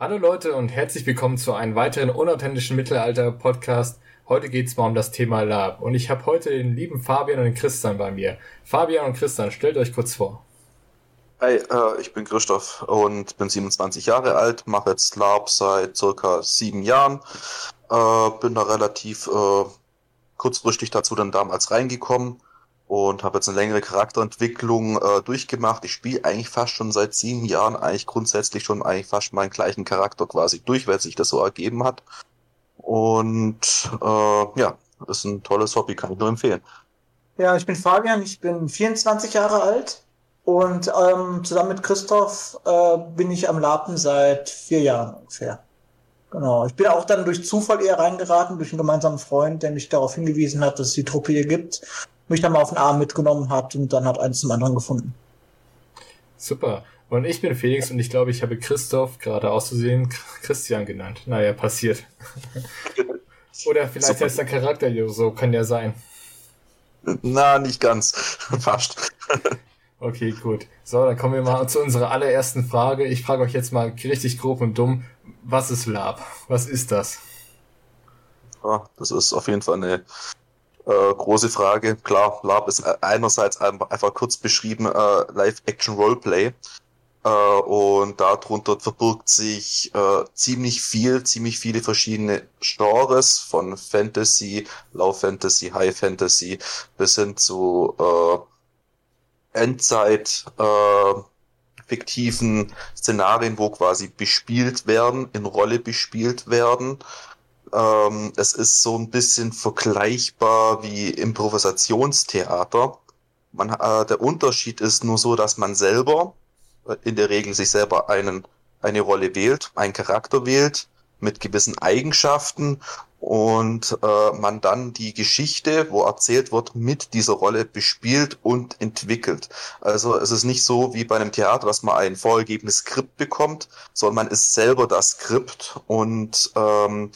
Hallo Leute und herzlich willkommen zu einem weiteren unauthentischen Mittelalter-Podcast. Heute geht's mal um das Thema Lab und ich habe heute den lieben Fabian und den Christian bei mir. Fabian und Christian, stellt euch kurz vor. Hi, äh, ich bin Christoph und bin 27 Jahre alt, mache jetzt Lab seit circa sieben Jahren. Äh, bin da relativ äh, kurzfristig dazu dann damals reingekommen und habe jetzt eine längere Charakterentwicklung äh, durchgemacht. Ich spiele eigentlich fast schon seit sieben Jahren eigentlich grundsätzlich schon eigentlich fast meinen gleichen Charakter quasi durch, weil sich das so ergeben hat. Und äh, ja, ist ein tolles Hobby, kann ich nur empfehlen. Ja, ich bin Fabian, ich bin 24 Jahre alt und ähm, zusammen mit Christoph äh, bin ich am Lapen seit vier Jahren ungefähr. Genau. Ich bin auch dann durch Zufall eher reingeraten, durch einen gemeinsamen Freund, der mich darauf hingewiesen hat, dass es die Truppe hier gibt, mich dann mal auf den Arm mitgenommen hat und dann hat eins zum anderen gefunden. Super. Und ich bin Felix und ich glaube, ich habe Christoph gerade auszusehen Christian genannt. Naja, passiert. Oder vielleicht Super. heißt der Charakter so, kann ja sein. Na, nicht ganz. Fast. Okay, gut. So, dann kommen wir mal zu unserer allerersten Frage. Ich frage euch jetzt mal richtig grob und dumm, was ist Lab? Was ist das? Ja, das ist auf jeden Fall eine äh, große Frage. Klar, Lab ist einerseits einfach kurz beschrieben äh, Live-Action-Roleplay. Äh, und darunter verbirgt sich äh, ziemlich viel, ziemlich viele verschiedene Genres von Fantasy, Low Fantasy, High Fantasy bis hin zu äh, Endzeit äh, fiktiven Szenarien, wo quasi bespielt werden, in Rolle bespielt werden. Ähm, es ist so ein bisschen vergleichbar wie Improvisationstheater. Man, äh, der Unterschied ist nur so, dass man selber äh, in der Regel sich selber einen, eine Rolle wählt, einen Charakter wählt mit gewissen Eigenschaften und äh, man dann die Geschichte, wo erzählt wird, mit dieser Rolle bespielt und entwickelt. Also es ist nicht so wie bei einem Theater, dass man ein vorgegebenes Skript bekommt, sondern man ist selber das Skript und ähm,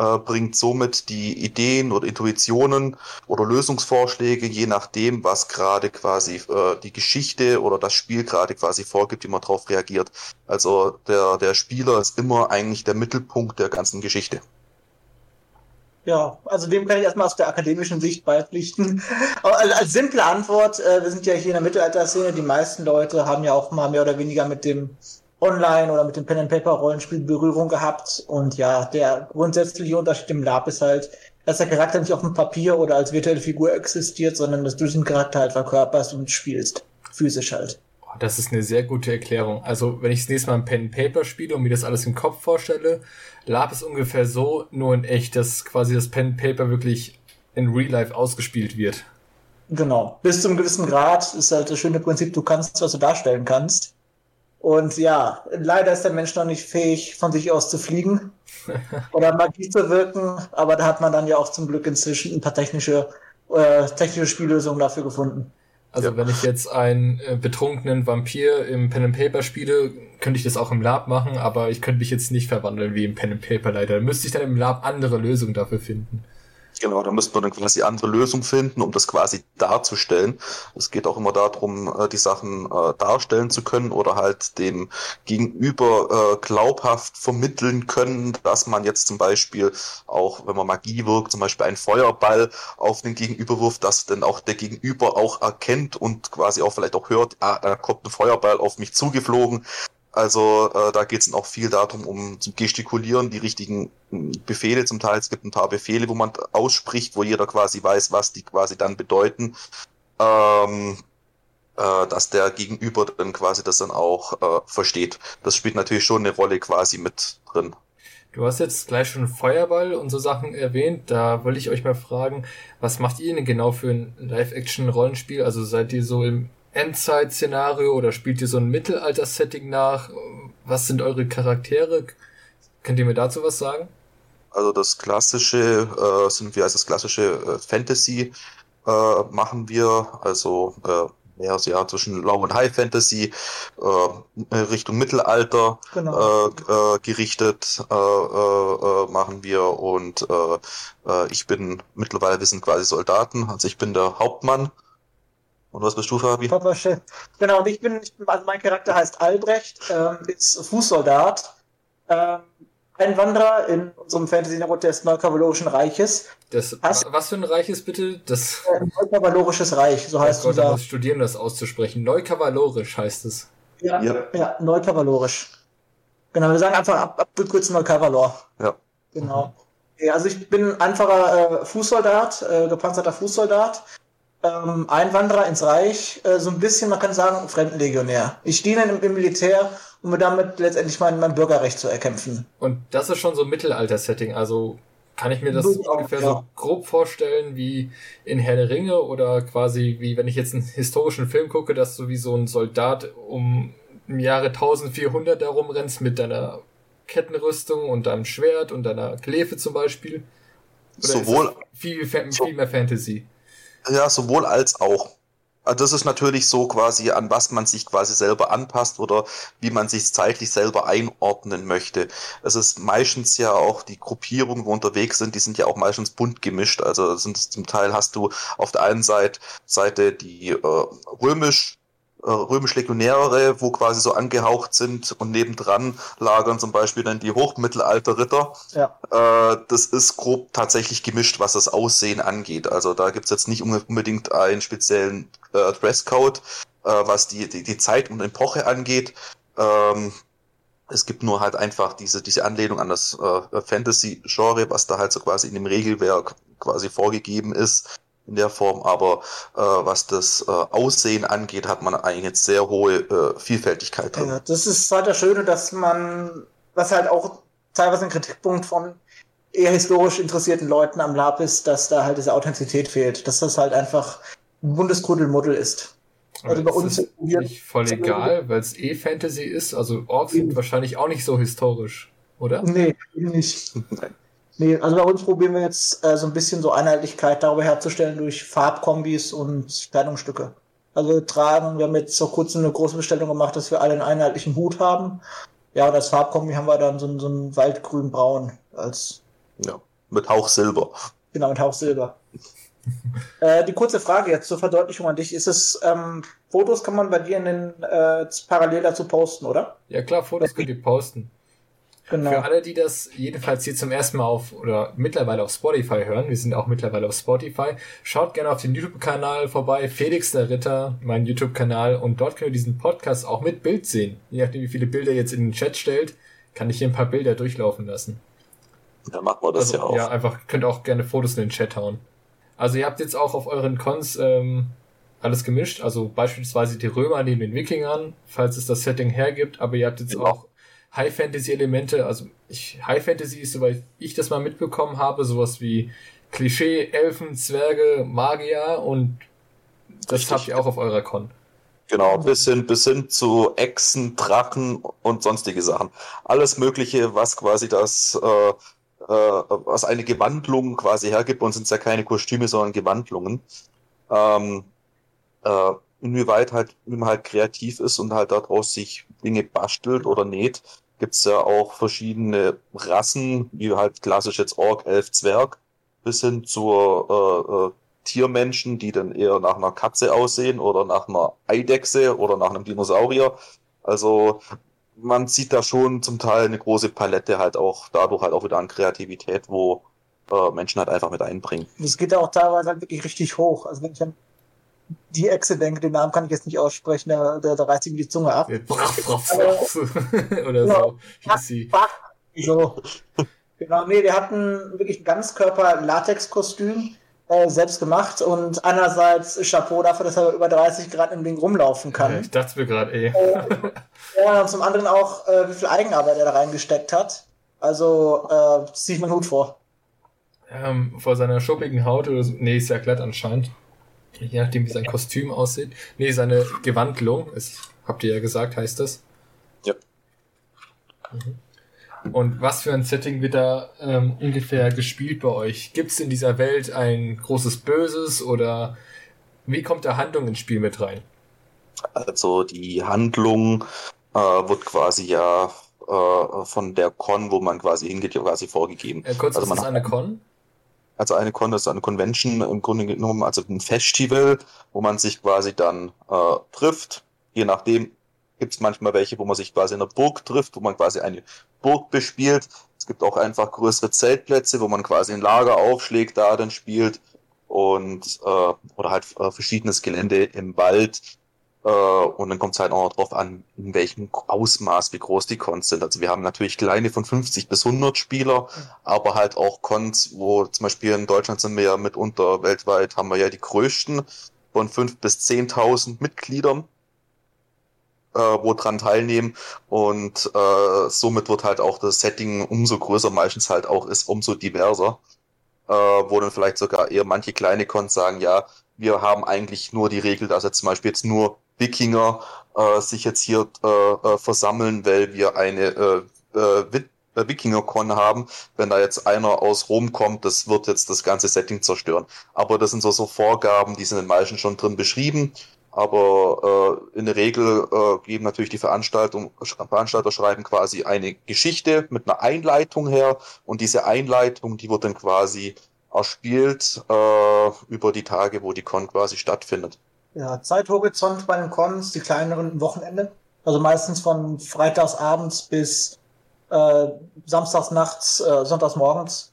äh, bringt somit die Ideen oder Intuitionen oder Lösungsvorschläge, je nachdem, was gerade quasi äh, die Geschichte oder das Spiel gerade quasi vorgibt, wie man darauf reagiert. Also der, der Spieler ist immer eigentlich der Mittelpunkt der ganzen Geschichte. Ja, also dem kann ich erstmal aus der akademischen Sicht beipflichten. als, als simple Antwort, äh, wir sind ja hier in der Mittelalterszene, die meisten Leute haben ja auch mal mehr oder weniger mit dem Online- oder mit dem Pen-and-Paper-Rollenspiel Berührung gehabt. Und ja, der grundsätzliche Unterschied im Lab ist halt, dass der Charakter nicht auf dem Papier oder als virtuelle Figur existiert, sondern dass du diesen Charakter halt verkörperst und spielst. Physisch halt. Oh, das ist eine sehr gute Erklärung. Also, wenn ich das nächste Mal ein Pen Paper spiele und mir das alles im Kopf vorstelle, Lab ist ungefähr so, nur in echt, dass quasi das Pen Paper wirklich in Real Life ausgespielt wird. Genau. Bis zu einem gewissen Grad ist halt das schöne Prinzip, du kannst, was du darstellen kannst. Und ja, leider ist der Mensch noch nicht fähig, von sich aus zu fliegen oder Magie zu wirken, aber da hat man dann ja auch zum Glück inzwischen ein paar technische, äh, technische Spiellösungen dafür gefunden. Also ja. wenn ich jetzt einen äh, betrunkenen Vampir im Pen and Paper spiele, könnte ich das auch im Lab machen, aber ich könnte mich jetzt nicht verwandeln wie im Pen and Paper leider. Da müsste ich dann im Lab andere Lösungen dafür finden. Genau, da müsste man dann quasi andere Lösungen finden, um das quasi darzustellen. Es geht auch immer darum, äh, die Sachen äh, darstellen zu können oder halt dem Gegenüber äh, glaubhaft vermitteln können, dass man jetzt zum Beispiel auch, wenn man Magie wirkt, zum Beispiel einen Feuerball auf den Gegenüber wirft, dass dann auch der Gegenüber auch erkennt und quasi auch vielleicht auch hört, ah, da kommt ein Feuerball auf mich zugeflogen. Also äh, da geht es auch viel darum, um zu gestikulieren, die richtigen hm, Befehle zum Teil. Es gibt ein paar Befehle, wo man ausspricht, wo jeder quasi weiß, was die quasi dann bedeuten. Ähm, äh, dass der Gegenüber dann quasi das dann auch äh, versteht. Das spielt natürlich schon eine Rolle quasi mit drin. Du hast jetzt gleich schon Feuerball und so Sachen erwähnt. Da wollte ich euch mal fragen, was macht ihr denn genau für ein Live-Action-Rollenspiel? Also seid ihr so im Endzeit-Szenario oder spielt ihr so ein Mittelalter-Setting nach? Was sind eure Charaktere? Könnt ihr mir dazu was sagen? Also das klassische äh, sind wir als das klassische äh, Fantasy äh, machen wir, also äh, mehr so, ja zwischen Low und High Fantasy äh, Richtung Mittelalter genau. äh, äh, gerichtet äh, äh, machen wir und äh, äh, ich bin mittlerweile wir sind quasi Soldaten, also ich bin der Hauptmann und was bist du, Fabi? Papa Chef. Genau, und ich bin, ich bin, also mein Charakter heißt Albrecht, ähm, ist Fußsoldat. Ähm, Einwanderer in unserem Fantasy-Network des Neukavalorischen Reiches. Das, was für ein Reich ist bitte? Das äh, Neukavalorisches Reich, so heißt oh Gott, unser... muss studieren, das auszusprechen. Neukavalorisch heißt es. Ja, ja. ja Neukavalorisch. Genau, wir sagen einfach ab, abgekürzt Neukavalor. Ja. Genau. Ja, also ich bin einfacher äh, Fußsoldat, äh, gepanzerter Fußsoldat, ähm, Einwanderer ins Reich, äh, so ein bisschen, man kann sagen, Fremdenlegionär. Ich diene im, im Militär um mir damit letztendlich mein, mein Bürgerrecht zu erkämpfen. Und das ist schon so ein Mittelalter-Setting, also kann ich mir das so, ungefähr ja. so grob vorstellen wie in Herr der Ringe oder quasi wie wenn ich jetzt einen historischen Film gucke, dass du wie so ein Soldat um im Jahre 1400 darum rennst mit deiner Kettenrüstung und deinem Schwert und deiner Klefe zum Beispiel. Oder sowohl viel, viel mehr Fantasy. Ja, sowohl als auch. Also das ist natürlich so quasi, an was man sich quasi selber anpasst oder wie man sich zeitlich selber einordnen möchte. Es ist meistens ja auch die Gruppierungen, wo unterwegs sind, die sind ja auch meistens bunt gemischt. Also sind zum Teil hast du auf der einen Seite, Seite die äh, römisch römisch-Legionäre, wo quasi so angehaucht sind und nebendran lagern zum Beispiel dann die Hochmittelalter-Ritter. Ja. Äh, das ist grob tatsächlich gemischt, was das Aussehen angeht. Also da gibt's jetzt nicht unbedingt einen speziellen äh, Dresscode, äh, was die, die, die Zeit und Epoche angeht. Ähm, es gibt nur halt einfach diese, diese Anlehnung an das äh, Fantasy-Genre, was da halt so quasi in dem Regelwerk quasi vorgegeben ist in der Form, aber äh, was das äh, Aussehen angeht, hat man eigentlich jetzt sehr hohe äh, Vielfältigkeit drin. Ja, das ist halt das Schöne, dass man, was halt auch teilweise ein Kritikpunkt von eher historisch interessierten Leuten am Lab ist, dass da halt diese Authentizität fehlt, dass das halt einfach ein buntes ist. Also bei uns ist nicht voll egal, weil es eh Fantasy ist. Also Orks sind wahrscheinlich auch nicht so historisch, oder? Nee, nicht. Nee, also bei uns probieren wir jetzt äh, so ein bisschen so Einheitlichkeit darüber herzustellen durch Farbkombis und Kleidungsstücke. Also wir tragen, wir haben jetzt vor kurzem eine große Bestellung gemacht, dass wir alle einen einheitlichen Hut haben. Ja, und als Farbkombi haben wir dann so, so ein Waldgrün-Braun als. Ja, mit Hauch Silber. Genau, mit Hauch Silber. äh, die kurze Frage jetzt zur Verdeutlichung an dich. Ist es, ähm, Fotos kann man bei dir in den, äh, parallel dazu posten, oder? Ja klar, Fotos könnt ihr posten. Genau. Für alle, die das jedenfalls hier zum ersten Mal auf oder mittlerweile auf Spotify hören, wir sind auch mittlerweile auf Spotify, schaut gerne auf den YouTube-Kanal vorbei, Felix der Ritter, mein YouTube-Kanal, und dort könnt ihr diesen Podcast auch mit Bild sehen. Je nachdem, wie viele Bilder ihr jetzt in den Chat stellt, kann ich hier ein paar Bilder durchlaufen lassen. Ja, machen wir das also, ja auch. Ja, einfach, könnt auch gerne Fotos in den Chat hauen. Also ihr habt jetzt auch auf euren Cons ähm, alles gemischt, also beispielsweise die Römer neben den Wikingern, falls es das Setting hergibt, aber ihr habt jetzt genau. auch High Fantasy Elemente, also ich, High Fantasy ist, soweit ich das mal mitbekommen habe, sowas wie Klischee, Elfen, Zwerge, Magier und das Richtig. habt ihr auch auf eurer Con. Genau, bis hin, bis hin zu Echsen, Drachen und sonstige Sachen. Alles Mögliche, was quasi das, äh, äh, was eine Gewandlung quasi hergibt. Und sind ja keine Kostüme, sondern Gewandlungen. Ähm, äh, inwieweit halt, wie man halt kreativ ist und halt daraus sich Dinge bastelt oder näht, gibt's ja auch verschiedene Rassen, wie halt klassisch jetzt Ork, Elf, Zwerg, bis hin zur äh, äh, Tiermenschen, die dann eher nach einer Katze aussehen oder nach einer Eidechse oder nach einem Dinosaurier. Also man sieht da schon zum Teil eine große Palette halt auch dadurch halt auch wieder an Kreativität, wo äh, Menschen halt einfach mit einbringen. Das geht auch teilweise halt wirklich richtig hoch. Also wenn ich an die Echse denke, den Namen kann ich jetzt nicht aussprechen, da, da, da reißt ihm die Zunge ab. Oder so. Hieß sie. So. Genau, nee, wir hatten wirklich ein Ganzkörper-Latex-Kostüm, äh, selbst gemacht und einerseits Chapeau dafür, dass er über 30 Grad im Ding rumlaufen kann. Ja, ich dachte mir gerade, ey. Äh, ja, und zum anderen auch, äh, wie viel Eigenarbeit er da reingesteckt hat. Also, äh, ziehe ich meinen Hut vor. Ähm, vor seiner schuppigen Haut oder so. Nee, ist ja glatt anscheinend. Je nachdem, wie sein Kostüm aussieht. Nee, seine Gewandlung, ist, habt ihr ja gesagt, heißt das. Ja. Mhm. Und was für ein Setting wird da ähm, ungefähr gespielt bei euch? Gibt es in dieser Welt ein großes Böses oder wie kommt der Handlung ins Spiel mit rein? Also die Handlung äh, wird quasi ja äh, von der Con, wo man quasi hingeht, ja quasi vorgegeben. Äh, kurz, also man ist eine Con? Also eine Con ist eine Convention im Grunde genommen, also ein Festival, wo man sich quasi dann äh, trifft, je nachdem, gibt es manchmal welche, wo man sich quasi in der Burg trifft, wo man quasi eine Burg bespielt. Es gibt auch einfach größere Zeltplätze, wo man quasi ein Lager aufschlägt, da dann spielt und äh, oder halt äh, verschiedenes Gelände im Wald. Äh, und dann kommt es halt auch noch drauf an, in welchem Ausmaß, wie groß die Cons sind. Also wir haben natürlich kleine von 50 bis 100 Spieler, aber halt auch Cons, wo zum Beispiel in Deutschland sind wir ja mitunter weltweit, haben wir ja die größten von 5 bis 10.000 Mitgliedern äh, wo dran teilnehmen. Und äh, somit wird halt auch das Setting umso größer meistens halt auch ist, umso diverser, äh, wo dann vielleicht sogar eher manche kleine Cons sagen, ja, wir haben eigentlich nur die Regel, dass jetzt zum Beispiel jetzt nur Wikinger äh, sich jetzt hier äh, äh, versammeln, weil wir eine äh, äh, äh Wikinger-Con haben. Wenn da jetzt einer aus Rom kommt, das wird jetzt das ganze Setting zerstören. Aber das sind so, so Vorgaben, die sind in den meisten schon drin beschrieben. Aber äh, in der Regel äh, geben natürlich die Veranstaltung, Veranstalter schreiben quasi eine Geschichte mit einer Einleitung her und diese Einleitung, die wird dann quasi erspielt äh, über die Tage, wo die Con quasi stattfindet. Ja, Zeithorizont bei den Cons, die kleineren Wochenende. Also meistens von freitagsabends bis äh, samstags nachts, äh, sonntags morgens.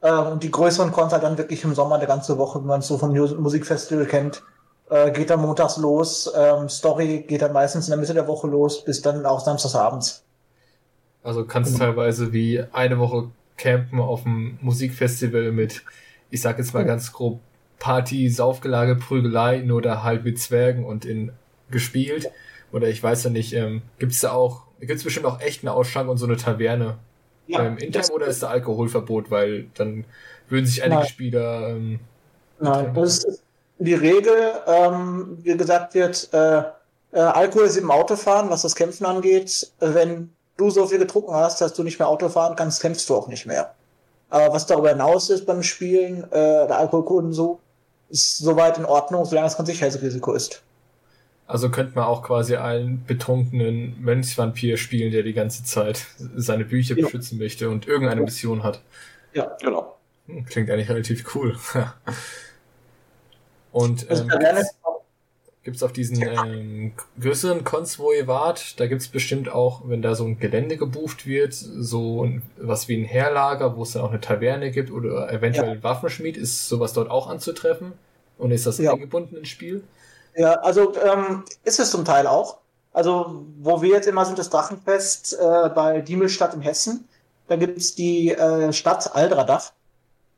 Äh, und die größeren Cons halt dann wirklich im Sommer, der ganze Woche, wie man es so vom Musikfestival kennt äh, geht dann montags los. Ähm, Story geht dann meistens in der Mitte der Woche los, bis dann auch samstagsabends. Also kannst genau. teilweise wie eine Woche campen auf dem Musikfestival mit, ich sag jetzt mal ganz grob, Party, Saufgelage, Prügelei, nur da halt mit Zwergen und in gespielt. Oder ich weiß ja nicht, ähm, gibt's da auch, gibt's bestimmt auch echt eine Ausschank und so eine Taverne ja, ähm, in oder ist da Alkoholverbot, weil dann würden sich einige Nein. Spieler ähm, Nein, das ist, die Regel, ähm, wie gesagt wird, äh, äh, Alkohol ist im Autofahren, was das Kämpfen angeht. Wenn du so viel getrunken hast, dass du nicht mehr Auto fahren kannst, kämpfst du auch nicht mehr. Aber was darüber hinaus ist beim Spielen, äh, der Alkoholkonsum, ist soweit in Ordnung, solange es kein Sicherheitsrisiko ist. Also könnte man auch quasi einen betrunkenen Mönchsvampir spielen, der die ganze Zeit seine Bücher ja. beschützen möchte und irgendeine Mission hat. Ja, genau. Hm, klingt eigentlich relativ cool. Und ähm, gibt es auf diesen ähm, größeren Cons, wo ihr wart, da gibt es bestimmt auch, wenn da so ein Gelände gebucht wird, so ein, was wie ein Herlager, wo es dann auch eine Taverne gibt oder eventuell ja. ein Waffenschmied, ist sowas dort auch anzutreffen? Und ist das ja. eingebunden ins Spiel? Ja, also ähm, ist es zum Teil auch. Also, wo wir jetzt immer sind, das Drachenfest äh, bei Diemelstadt in Hessen. Da gibt's die äh, Stadt Aldradach.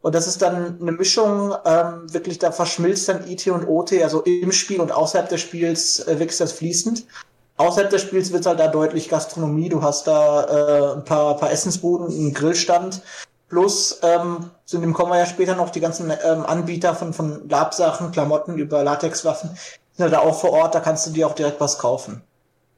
Und das ist dann eine Mischung, ähm, wirklich, da verschmilzt dann IT und OT, also im Spiel und außerhalb des Spiels äh, wächst das fließend. Außerhalb des Spiels wird halt da deutlich Gastronomie. Du hast da äh, ein paar, paar Essensbuden, einen Grillstand. Plus ähm, zu dem kommen wir ja später noch die ganzen ähm, Anbieter von, von Labsachen, Klamotten über Latexwaffen sind halt da auch vor Ort, da kannst du dir auch direkt was kaufen.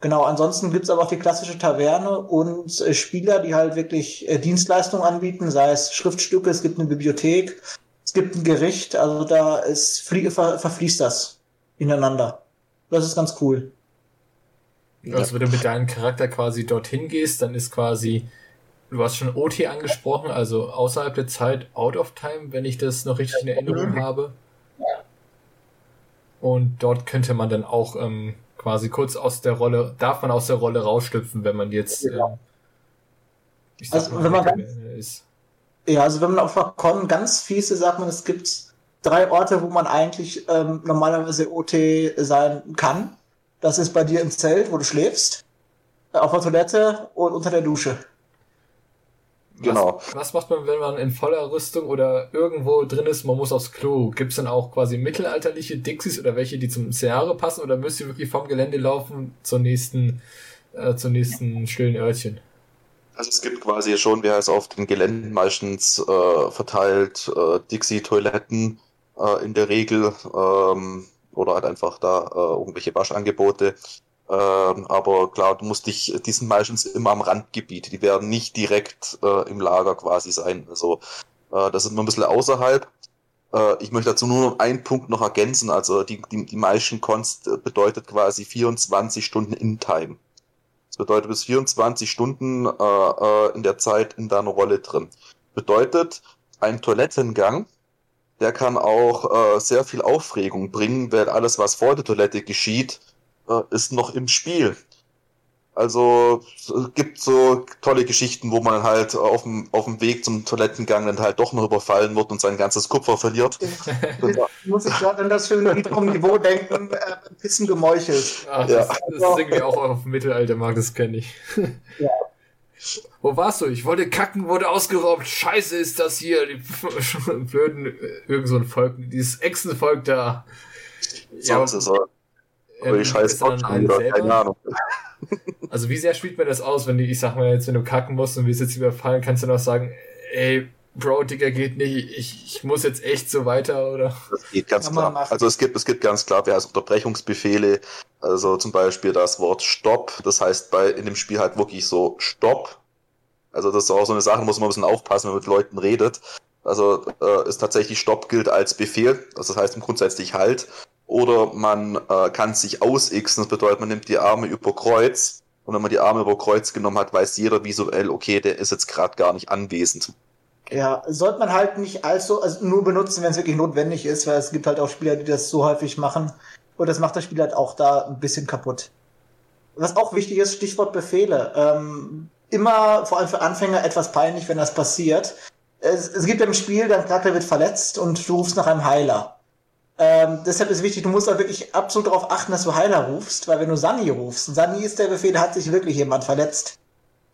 Genau, ansonsten gibt's aber auch die klassische Taverne und äh, Spieler, die halt wirklich äh, Dienstleistungen anbieten, sei es Schriftstücke, es gibt eine Bibliothek, es gibt ein Gericht, also da ist flie ver verfließt das ineinander. Das ist ganz cool. Also wenn du mit deinem Charakter quasi dorthin gehst, dann ist quasi, du hast schon OT angesprochen, also außerhalb der Zeit, out of time, wenn ich das noch richtig in Erinnerung mhm. habe. Und dort könnte man dann auch ähm, quasi kurz aus der Rolle, darf man aus der Rolle rausschlüpfen, wenn man jetzt, ja. äh, also, mal, wenn man ganz, ist. Ja, also wenn man auf Con ganz fiese sagt man, es gibt drei Orte, wo man eigentlich ähm, normalerweise OT sein kann. Das ist bei dir im Zelt, wo du schläfst, auf der Toilette und unter der Dusche. Genau. Was, was, macht man, wenn man in voller Rüstung oder irgendwo drin ist, man muss aufs Klo? Gibt es dann auch quasi mittelalterliche Dixies oder welche, die zum Szenario passen oder müsst ihr wirklich vom Gelände laufen zur nächsten, äh, zur nächsten stillen Örtchen? Also es gibt quasi schon, wie heißt auf den Geländen meistens äh, verteilt äh, Dixie-Toiletten äh, in der Regel ähm, oder halt einfach da äh, irgendwelche Waschangebote. Ähm, aber klar, du musst dich, die sind meistens immer am Randgebiet. Die werden nicht direkt äh, im Lager quasi sein. Also äh, das ist immer ein bisschen außerhalb. Äh, ich möchte dazu nur noch einen Punkt noch ergänzen. Also die, die, die meisten Konst äh, bedeutet quasi 24 Stunden in Time. Das bedeutet bis 24 Stunden äh, in der Zeit in deiner Rolle drin. Bedeutet, ein Toilettengang, der kann auch äh, sehr viel Aufregung bringen, weil alles, was vor der Toilette geschieht, äh, ist noch im Spiel. Also es gibt so tolle Geschichten, wo man halt auf dem, auf dem Weg zum Toilettengang dann halt doch noch überfallen wird und sein ganzes Kupfer verliert. muss ich gerade an das schöne niedrigem Niveau denken, äh, Pissen gemeuchelt. Ach, ja. das, das ist irgendwie auch auf dem Mittelaltermarkt, das kenne ich. Ja. Wo warst du? Ich wollte kacken, wurde ausgeraubt. Scheiße ist das hier. Die blöden, irgend so ein Volk, dieses Echsenvolk da. Ja, so ist es auch. Aber die scheiß keine Ahnung. Also wie sehr spielt man das aus, wenn die, ich sag mal jetzt, wenn du kacken musst und wir jetzt überfallen, kannst du noch sagen, ey, Bro, Digga, geht nicht, ich, ich muss jetzt echt so weiter, oder? Das geht ganz klar. Also es gibt, es gibt ganz klar, wer heißt Unterbrechungsbefehle, also zum Beispiel das Wort Stopp, das heißt bei, in dem Spiel halt wirklich so Stopp. Also das ist auch so eine Sache, muss man ein bisschen aufpassen, wenn man mit Leuten redet. Also äh, ist tatsächlich Stopp gilt als Befehl, also das heißt im grundsätzlich Halt. Oder man äh, kann sich ausixen, das bedeutet, man nimmt die Arme über Kreuz. Und wenn man die Arme über Kreuz genommen hat, weiß jeder visuell, okay, der ist jetzt gerade gar nicht anwesend. Ja, sollte man halt nicht allzu, also nur benutzen, wenn es wirklich notwendig ist, weil es gibt halt auch Spieler, die das so häufig machen. Und das macht das Spiel halt auch da ein bisschen kaputt. Was auch wichtig ist, Stichwort Befehle. Ähm, immer, vor allem für Anfänger, etwas peinlich, wenn das passiert. Es, es gibt im Spiel, dein Charakter wird verletzt und du rufst nach einem Heiler. Ähm, deshalb ist wichtig, du musst auch wirklich absolut darauf achten, dass du Heiler rufst, weil wenn du Sani rufst, Sani ist der Befehl, da hat sich wirklich jemand verletzt.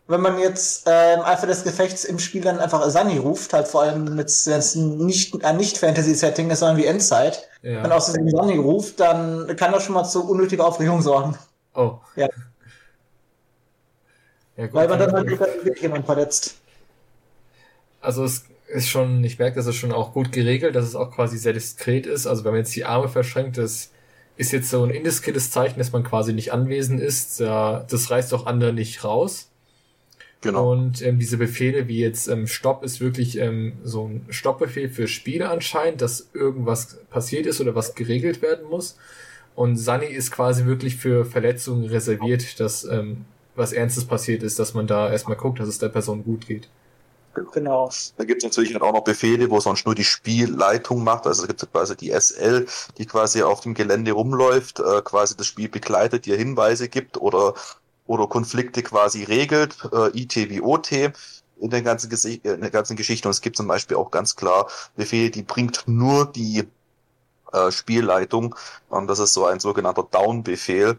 Wenn man jetzt äh, im Eifer des Gefechts im Spiel dann einfach Sani ruft, halt vor allem mit nicht ein Nicht-Fantasy-Setting ist, sondern wie Endzeit, ja. wenn aus dem Sani ruft, dann kann das schon mal zu unnötiger Aufregung sorgen. Oh. Ja. ja gut, weil man dann halt wirklich jemand verletzt. Also es ist schon, ich merke, das ist schon auch gut geregelt, dass es auch quasi sehr diskret ist. Also wenn man jetzt die Arme verschränkt, das ist jetzt so ein indiskretes Zeichen, dass man quasi nicht anwesend ist. Das reißt auch andere nicht raus. Genau. Und ähm, diese Befehle wie jetzt ähm, Stopp ist wirklich ähm, so ein Stoppbefehl für Spiele anscheinend, dass irgendwas passiert ist oder was geregelt werden muss. Und Sunny ist quasi wirklich für Verletzungen reserviert, dass ähm, was Ernstes passiert ist, dass man da erstmal guckt, dass es der Person gut geht. Genau. Da gibt es natürlich auch noch Befehle, wo sonst nur die Spielleitung macht. Also es gibt quasi die SL, die quasi auf dem Gelände rumläuft, äh, quasi das Spiel begleitet, dir Hinweise gibt oder, oder Konflikte quasi regelt, äh, IT wie OT in der ganzen, Gesi in der ganzen Geschichte. Und es gibt zum Beispiel auch ganz klar Befehle, die bringt nur die äh, Spielleitung. Und das ist so ein sogenannter Down-Befehl äh,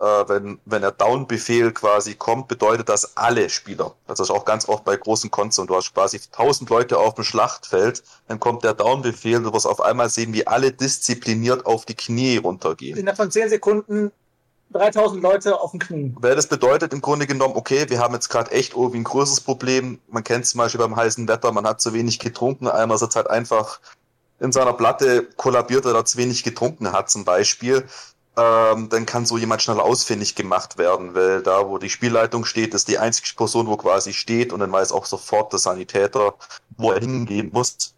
wenn, wenn der Down-Befehl quasi kommt, bedeutet das alle Spieler. Das ist auch ganz oft bei großen Konzerten. Du hast quasi tausend Leute auf dem Schlachtfeld, dann kommt der Down-Befehl, du wirst auf einmal sehen, wie alle diszipliniert auf die Knie runtergehen. Innerhalb von zehn Sekunden 3000 Leute auf dem Knie. Weil das bedeutet im Grunde genommen, okay, wir haben jetzt gerade echt irgendwie ein größeres Problem. Man kennt es zum Beispiel beim heißen Wetter, man hat zu wenig getrunken. Einmal ist halt einfach in seiner Platte kollabiert, weil er zu wenig getrunken hat zum Beispiel ähm, dann kann so jemand schnell ausfindig gemacht werden, weil da, wo die Spielleitung steht, ist die einzige Person, wo quasi steht und dann weiß auch sofort der Sanitäter, wo er hingehen muss.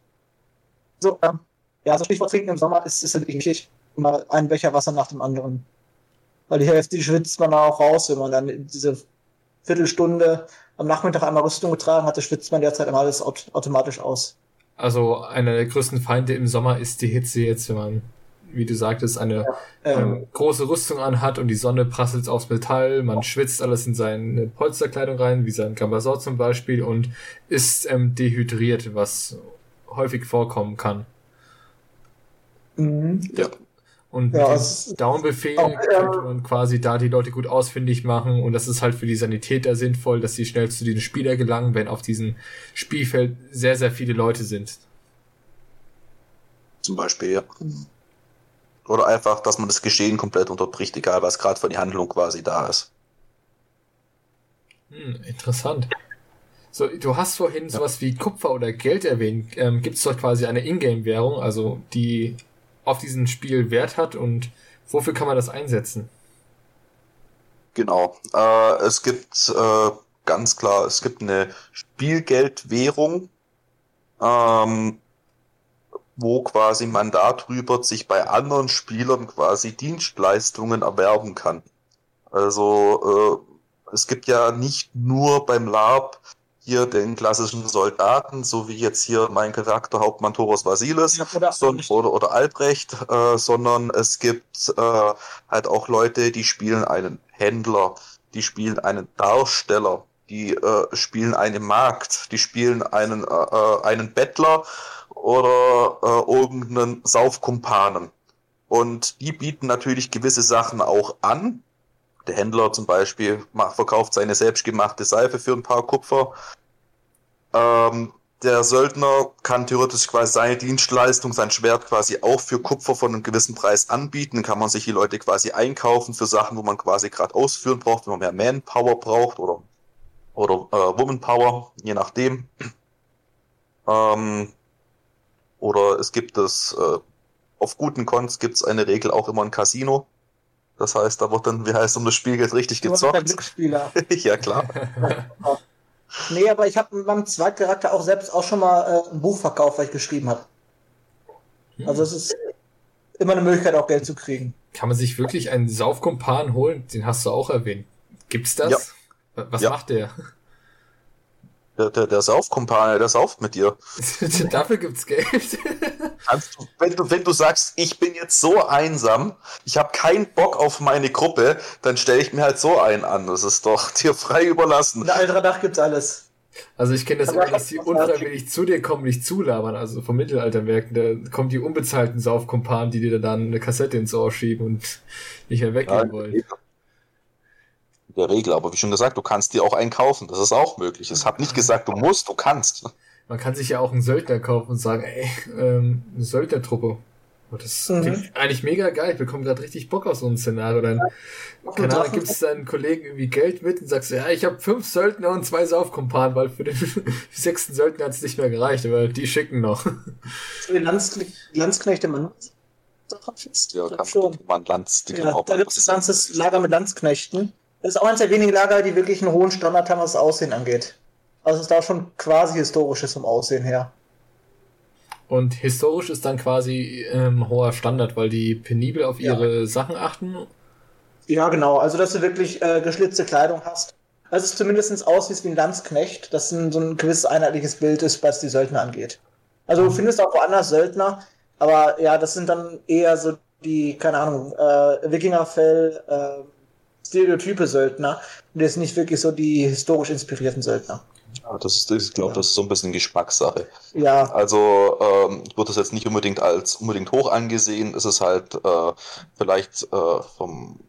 So, ähm, ja, so Stichwort Trinken im Sommer ist, ist wirklich immer ein Becher Wasser nach dem anderen. Weil die Hälfte schwitzt man auch raus, wenn man dann diese Viertelstunde am Nachmittag einmal Rüstung getragen hatte, schwitzt man derzeit immer alles automatisch aus. Also einer der größten Feinde im Sommer ist die Hitze jetzt, wenn man wie du sagtest, eine ja, ähm, ähm, große Rüstung anhat und die Sonne prasselt aufs Metall, man schwitzt alles in seine Polsterkleidung rein, wie sein Gambasor zum Beispiel, und ist ähm, dehydriert, was häufig vorkommen kann. Mhm. Ja. Und ja, mit dem Down-Befehl könnte man quasi da die Leute gut ausfindig machen und das ist halt für die Sanitäter sinnvoll, dass sie schnell zu diesen Spieler gelangen, wenn auf diesem Spielfeld sehr, sehr viele Leute sind. Zum Beispiel, ja. Mhm. Oder einfach, dass man das Geschehen komplett unterbricht, egal was gerade für die Handlung quasi da ist. Hm, interessant. So, du hast vorhin ja. sowas wie Kupfer oder Geld erwähnt. Ähm, Gibt es dort quasi eine Ingame-Währung, also die auf diesem Spiel Wert hat und wofür kann man das einsetzen? Genau. Äh, es gibt äh, ganz klar, es gibt eine Spielgeldwährung. Ähm, wo quasi man darüber sich bei anderen Spielern quasi Dienstleistungen erwerben kann. Also äh, es gibt ja nicht nur beim Lab hier den klassischen Soldaten, so wie jetzt hier mein Charakter Hauptmann Thoros Vasilis ja, oder, so, oder, oder, Albrecht, äh, sondern es gibt äh, halt auch Leute, die spielen einen Händler, die spielen einen Darsteller, die äh, spielen einen Markt, die spielen einen, äh, äh einen Bettler oder äh, irgendeinen Saufkumpanen. Und die bieten natürlich gewisse Sachen auch an. Der Händler zum Beispiel verkauft seine selbstgemachte Seife für ein paar Kupfer. Ähm, der Söldner kann theoretisch quasi seine Dienstleistung, sein Schwert quasi auch für Kupfer von einem gewissen Preis anbieten. Dann kann man sich die Leute quasi einkaufen für Sachen, wo man quasi gerade ausführen braucht, wenn man mehr Manpower braucht oder, oder äh, Womanpower, je nachdem. Ähm, oder es gibt es, äh, auf guten Cons gibt es eine Regel auch immer ein Casino. Das heißt, da wird dann, wie heißt um das Spielgeld richtig gezockt. Glücksspieler. ja, klar. Nee, aber ich habe mit meinem Zweitcharakter auch selbst auch schon mal äh, ein Buch verkauft, weil ich geschrieben habe. Hm. Also es ist immer eine Möglichkeit, auch Geld zu kriegen. Kann man sich wirklich einen Saufkumpan holen? Den hast du auch erwähnt. Gibt's das? Ja. Was ja. macht der? Der, der, der Saufkumpane, der sauft mit dir. Dafür gibt's Geld. Du, wenn, du, wenn du sagst, ich bin jetzt so einsam, ich habe keinen Bock auf meine Gruppe, dann stelle ich mir halt so einen an. Das ist doch dir frei überlassen. In der Altradach gibt's alles. Also ich kenne das immer, dass die unfreiwillig zu dir kommen, nicht zulabern, also vom Mittelalterwerken, da kommen die unbezahlten Saufkumpanen, die dir dann eine Kassette ins Ohr schieben und nicht mehr weggehen ja, wollen der Regel. Aber wie schon gesagt, du kannst dir auch einen kaufen. Das ist auch möglich. Es hat nicht gesagt, du musst, du kannst. Man kann sich ja auch einen Söldner kaufen und sagen, ey, ähm, eine Söldnertruppe. Das mhm. klingt eigentlich mega geil. Ich bekomme gerade richtig Bock auf so ein Szenario. Dann, keine Ahnung, gibst deinen Kollegen irgendwie Geld mit und sagst, ja, ich habe fünf Söldner und zwei Saufkumpanen, weil für den sechsten Söldner hat es nicht mehr gereicht, aber die schicken noch. Die Landsknechte, man ja, kann schon. Man Lanz, die ja, da gibt es ein ganzes Lager mit Landsknechten. Das ist auch eines der wenigen Lager, die wirklich einen hohen Standard haben, was das Aussehen angeht. Also es ist da schon quasi historisches vom Aussehen her. Und historisch ist dann quasi ähm, hoher Standard, weil die penibel auf ihre ja. Sachen achten? Ja, genau. Also, dass du wirklich äh, geschlitzte Kleidung hast. Also, es zumindest aussieht wie ein Landsknecht, dass ein, so ein gewisses einheitliches Bild ist, was die Söldner angeht. Also, du findest auch woanders Söldner, aber ja, das sind dann eher so die, keine Ahnung, äh, Wikingerfell, äh, stereotype Söldner und jetzt nicht wirklich so die historisch inspirierten Söldner. Ja, das ist, ich glaube, ja. das ist so ein bisschen Geschmackssache. Ja. Also ähm, wird das jetzt nicht unbedingt als unbedingt hoch angesehen. Es ist halt äh, vielleicht äh, vom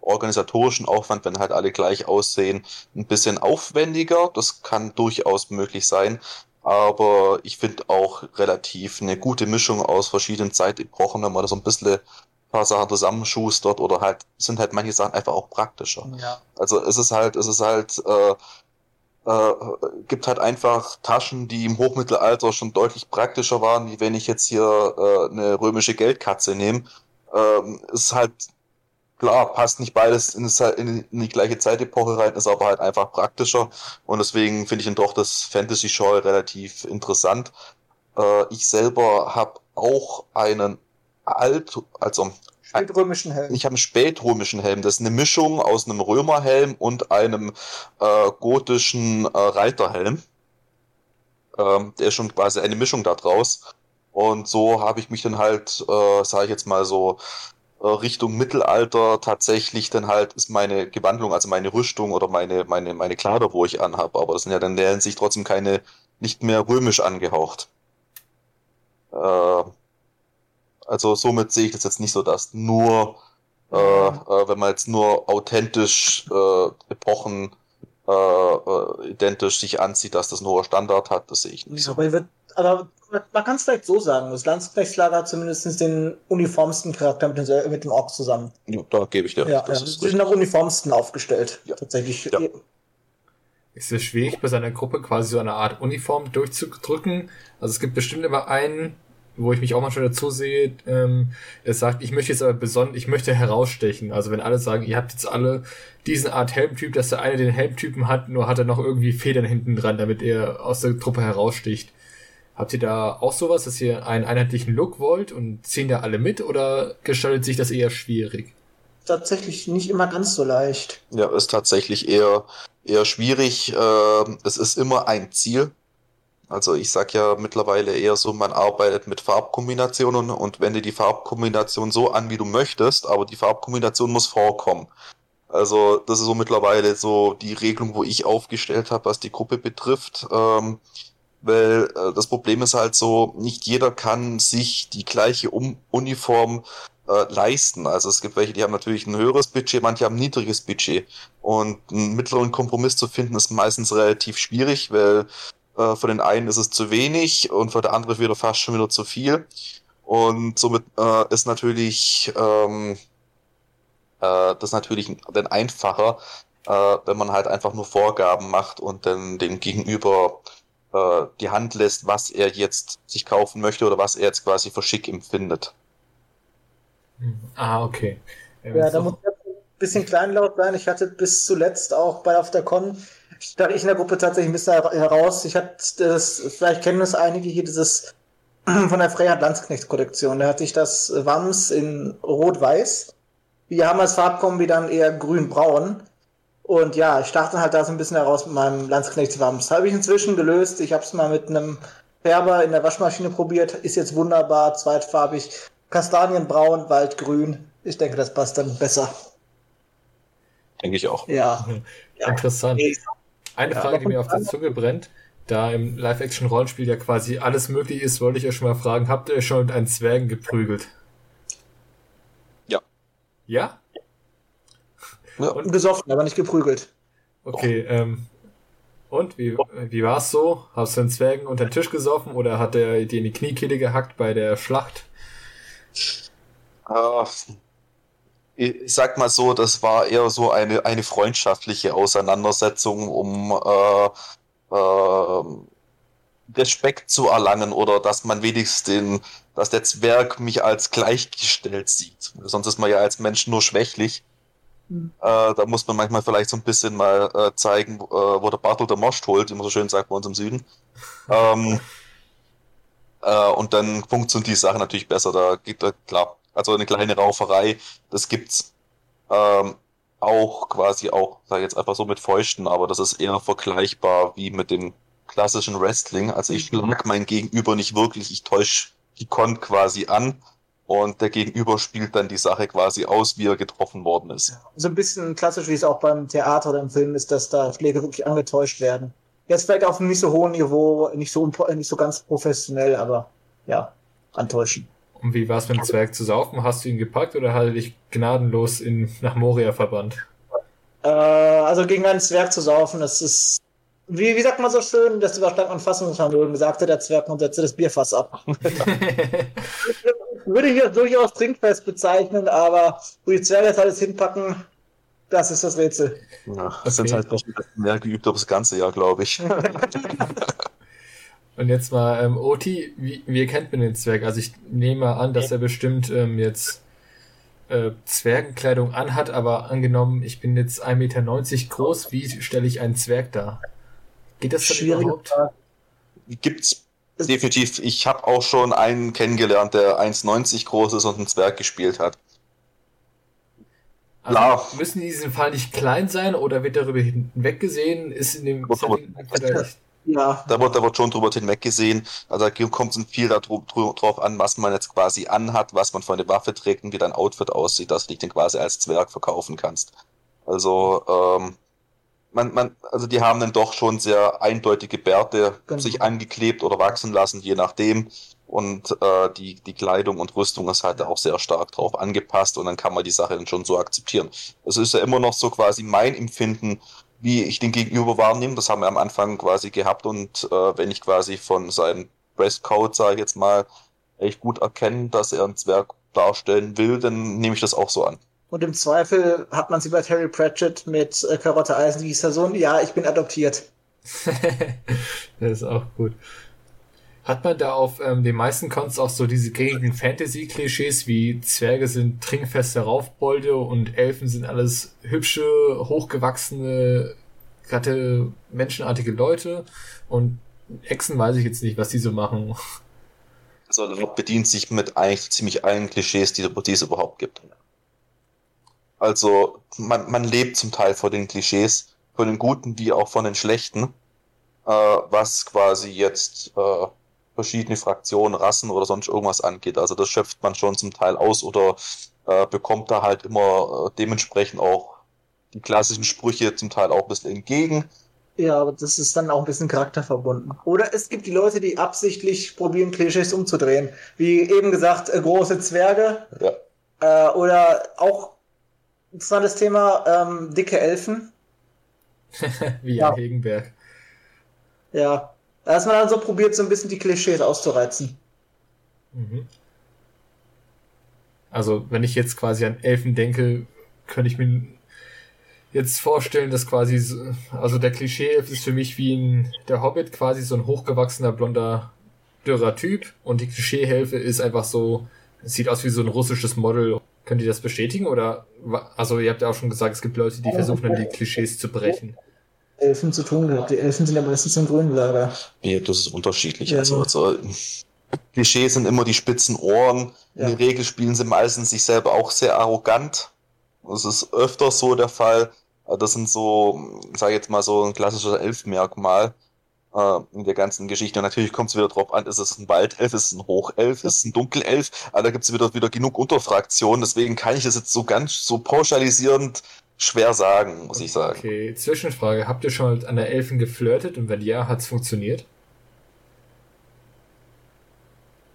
organisatorischen Aufwand, wenn halt alle gleich aussehen, ein bisschen aufwendiger. Das kann durchaus möglich sein. Aber ich finde auch relativ eine gute Mischung aus verschiedenen Zeitepochen, wenn man das so ein bisschen paar Sachen zusammenschustert oder halt sind halt manche Sachen einfach auch praktischer. Ja. Also es ist halt, es ist halt, äh, äh, gibt halt einfach Taschen, die im Hochmittelalter schon deutlich praktischer waren, wie wenn ich jetzt hier äh, eine römische Geldkatze nehme. Ähm, ist halt klar, passt nicht beides in, in, die gleiche Zeitepoche rein, ist aber halt einfach praktischer und deswegen finde ich dann doch das Fantasy Shawl relativ interessant. Äh, ich selber habe auch einen alt, also spätrömischen Helm. Ich habe einen spätrömischen Helm. Das ist eine Mischung aus einem Römerhelm und einem äh, gotischen äh, Reiterhelm. Ähm, der ist schon quasi eine Mischung da draus. Und so habe ich mich dann halt, äh, sage ich jetzt mal so, äh, Richtung Mittelalter tatsächlich dann halt ist meine Gewandlung, also meine Rüstung oder meine, meine, meine Kleider, wo ich anhabe. Aber das sind ja dann in der Hinsicht trotzdem keine, nicht mehr römisch angehaucht. Äh, also somit sehe ich das jetzt nicht so, dass nur, äh, äh, wenn man jetzt nur authentisch äh, Epochen äh, äh, identisch sich anzieht, dass das ein hoher Standard hat, das sehe ich nicht ja, so. Aber, wird, aber man kann es vielleicht so sagen, das Landsknechtslager hat zumindest den uniformsten Charakter mit, den, mit dem Ork zusammen. Ja, da gebe ich dir. Ja, das ja. Sie sind am uniformsten aufgestellt, ja. tatsächlich. Ja. Ist es schwierig, bei seiner Gruppe quasi so eine Art Uniform durchzudrücken? Also es gibt bestimmt immer einen wo ich mich auch manchmal dazu sehe, ähm, er sagt, ich möchte jetzt aber besonders, ich möchte herausstechen. Also wenn alle sagen, ihr habt jetzt alle diesen Art Helmtyp, dass der eine den Helmtypen hat, nur hat er noch irgendwie Federn hinten dran, damit er aus der Truppe heraussticht. Habt ihr da auch sowas, dass ihr einen einheitlichen Look wollt und ziehen da alle mit oder gestaltet sich das eher schwierig? Tatsächlich nicht immer ganz so leicht. Ja, ist tatsächlich eher, eher schwierig. Äh, es ist immer ein Ziel, also ich sag ja mittlerweile eher so, man arbeitet mit Farbkombinationen und wende die Farbkombination so an, wie du möchtest, aber die Farbkombination muss vorkommen. Also das ist so mittlerweile so die Regelung, wo ich aufgestellt habe, was die Gruppe betrifft. Ähm, weil äh, das Problem ist halt so, nicht jeder kann sich die gleiche um Uniform äh, leisten. Also es gibt welche, die haben natürlich ein höheres Budget, manche haben ein niedriges Budget. Und einen mittleren Kompromiss zu finden, ist meistens relativ schwierig, weil äh, für den einen ist es zu wenig und für der andere wieder fast schon wieder zu viel. Und somit äh, ist natürlich ähm, äh, das natürlich dann einfacher, äh, wenn man halt einfach nur Vorgaben macht und dann dem Gegenüber äh, die Hand lässt, was er jetzt sich kaufen möchte oder was er jetzt quasi für schick empfindet. Hm. Ah, okay. Ja, da muss ich ein bisschen kleinlaut sein. Ich hatte bis zuletzt auch bei auf der Con, stach ich in der Gruppe tatsächlich ein bisschen heraus. Ich hatte das, vielleicht kennen es einige hier, dieses von der Freya Landsknecht-Kollektion. Da hatte ich das Wams in Rot-Weiß. Wir haben als Farbkombi dann eher grün-braun. Und ja, ich starte halt da so ein bisschen heraus mit meinem Landsknecht-Wams. Habe ich inzwischen gelöst. Ich habe es mal mit einem Färber in der Waschmaschine probiert. Ist jetzt wunderbar, zweitfarbig. Kastanienbraun, Waldgrün. Ich denke, das passt dann besser. Denke ich auch. Ja. ja. Interessant. Eine ja, Frage, die mir auf der Zunge brennt, da im Live-Action-Rollenspiel ja quasi alles möglich ist, wollte ich euch schon mal fragen, habt ihr schon mit einem Zwergen geprügelt? Ja. Ja? ja. Und gesoffen, aber nicht geprügelt. Okay, ähm, und wie, wie war's so? Hast du den Zwergen unter den Tisch gesoffen oder hat er dir in die Kniekehle gehackt bei der Schlacht? Uh, ich sag mal so, das war eher so eine, eine freundschaftliche Auseinandersetzung, um äh, äh, Respekt zu erlangen oder dass man wenigstens den, dass der Zwerg mich als gleichgestellt sieht. Sonst ist man ja als Mensch nur schwächlich. Mhm. Äh, da muss man manchmal vielleicht so ein bisschen mal äh, zeigen, äh, wo der Bartel der Most holt, wie man so schön sagt bei uns im Süden. Ähm, äh, und dann funktioniert die Sache natürlich besser. Da geht da klar. Also eine kleine Rauferei, das gibt's ähm, auch quasi auch, sag ich jetzt einfach so mit Feuchten, aber das ist eher vergleichbar wie mit dem klassischen Wrestling. Also ich mhm. schlag mein Gegenüber nicht wirklich, ich täusche die Con quasi an und der Gegenüber spielt dann die Sache quasi aus, wie er getroffen worden ist. So ein bisschen klassisch, wie es auch beim Theater oder im Film ist, dass da Schläge wirklich angetäuscht werden. Jetzt vielleicht auf einem nicht so hohen Niveau, nicht so, nicht so ganz professionell, aber ja, antäuschen. Und wie war es mit dem Zwerg zu saufen? Hast du ihn gepackt oder hat er dich gnadenlos in, nach Moria verbannt? Äh, also gegen einen Zwerg zu saufen, das ist, wie, wie sagt man so schön, das überstand man Fassungsvermögen, sagte der Zwerg und setzte das Bierfass ab. Würde ich das durchaus trinkfest bezeichnen, aber wo die Zwerge jetzt alles hinpacken, das ist das Rätsel. Ja, das okay. sind halt mehr geübt über das ganze Jahr, glaube ich. Und jetzt mal, ähm, Oti, wie, wie erkennt man den Zwerg? Also ich nehme an, dass er bestimmt ähm, jetzt äh, Zwergenkleidung anhat, aber angenommen, ich bin jetzt 1,90 Meter groß, wie stelle ich einen Zwerg dar? Geht das denn überhaupt? Gibt's definitiv. Ich habe auch schon einen kennengelernt, der 1,90 groß ist und einen Zwerg gespielt hat. Also müssen die in diesem Fall nicht klein sein oder wird darüber hinweggesehen? Ist in dem Setting vielleicht ja. Da wird, da wird schon drüber hinweggesehen. Also da kommt es viel darauf an, was man jetzt quasi anhat, was man für eine Waffe trägt und wie dein Outfit aussieht, dass du dich dann quasi als Zwerg verkaufen kannst. Also, ähm, man, man, also die haben dann doch schon sehr eindeutige Bärte genau. sich angeklebt oder wachsen lassen, je nachdem. Und äh, die, die Kleidung und Rüstung ist halt auch sehr stark drauf angepasst und dann kann man die Sache dann schon so akzeptieren. Es ist ja immer noch so quasi mein Empfinden, wie ich den Gegenüber wahrnehme. Das haben wir am Anfang quasi gehabt und äh, wenn ich quasi von seinem Dresscode, sage ich jetzt mal, echt gut erkenne, dass er ein Zwerg darstellen will, dann nehme ich das auch so an. Und im Zweifel hat man sie bei Terry Pratchett mit äh, Karotte Eisen, wie ist der Sohn? Ja, ich bin adoptiert. das ist auch gut. Hat man da auf ähm, den meisten Cons auch so diese gängigen Fantasy-Klischees wie Zwerge sind trinkfeste Raufbolde und Elfen sind alles hübsche, hochgewachsene, glatte, menschenartige Leute und Echsen weiß ich jetzt nicht, was die so machen. Also Laut bedient sich mit eigentlich ziemlich allen Klischees, die, die es überhaupt gibt. Also man, man lebt zum Teil vor den Klischees, von den guten wie auch von den schlechten, äh, was quasi jetzt äh, verschiedene Fraktionen, Rassen oder sonst irgendwas angeht. Also das schöpft man schon zum Teil aus oder äh, bekommt da halt immer äh, dementsprechend auch die klassischen Sprüche zum Teil auch ein bisschen entgegen. Ja, aber das ist dann auch ein bisschen charakterverbunden. Oder es gibt die Leute, die absichtlich probieren, Klischees umzudrehen. Wie eben gesagt, äh, große Zwerge. Ja. Äh, oder auch interessantes Thema, ähm, dicke Elfen. Wie Ja. ja. Hegenberg. Ja. Da ist man dann so probiert, so ein bisschen die Klischees auszureizen. Mhm. Also, wenn ich jetzt quasi an Elfen denke, könnte ich mir jetzt vorstellen, dass quasi, so, also der Klischee-Elf ist für mich wie ein, der Hobbit, quasi so ein hochgewachsener, blonder, dürrer Typ. Und die Klischee-Elfe ist einfach so, sieht aus wie so ein russisches Model. Könnt ihr das bestätigen? Oder, also ihr habt ja auch schon gesagt, es gibt Leute, die versuchen dann die Klischees zu brechen. Elfen zu tun gehabt. Die Elfen sind ja meistens im grünen Lager. Ja, das ist unterschiedlich. Ja. Also, also Klischees sind immer die spitzen Ohren. Ja. In der Regel spielen sie meistens sich selber auch sehr arrogant. Das ist öfter so der Fall. Das sind so, sage ich jetzt mal so ein klassisches Elfmerkmal äh, in der ganzen Geschichte. Und natürlich kommt es wieder drauf an, ist es ein Waldelf, ist es ein Hochelf, ist es ein Dunkelelf. Aber da gibt es wieder, wieder genug Unterfraktionen. Deswegen kann ich das jetzt so ganz so pauschalisierend schwer sagen, muss ich sagen. Okay, Zwischenfrage. Habt ihr schon mal mit einer Elfen geflirtet? Und wenn ja, hat's funktioniert?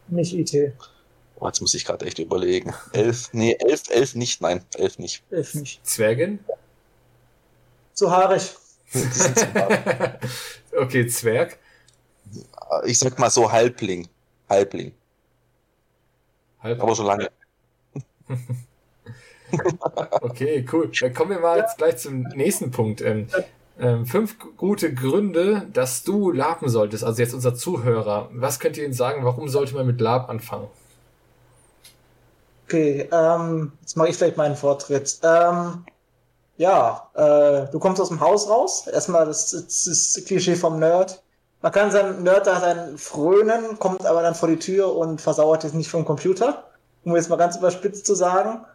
Nicht IT. Oh, jetzt muss ich gerade echt überlegen. Elf, nee, elf, elf nicht, nein, elf nicht. Elf nicht. Zwergin? Zu haarig. Okay, Zwerg. ich sag mal so Halbling. Halbling. Halb. Aber schon lange. Okay, cool. Dann kommen wir mal jetzt gleich zum nächsten Punkt. Ähm, ähm, fünf gute Gründe, dass du laben solltest. Also jetzt unser Zuhörer. Was könnt ihr ihnen sagen? Warum sollte man mit Lab anfangen? Okay, ähm, jetzt mache ich vielleicht meinen Vortritt. Ähm, ja, äh, du kommst aus dem Haus raus. Erstmal das, das, das Klischee vom Nerd. Man kann seinen Nerd da sein frönen, kommt aber dann vor die Tür und versauert es nicht vom Computer. Um jetzt mal ganz überspitzt zu sagen.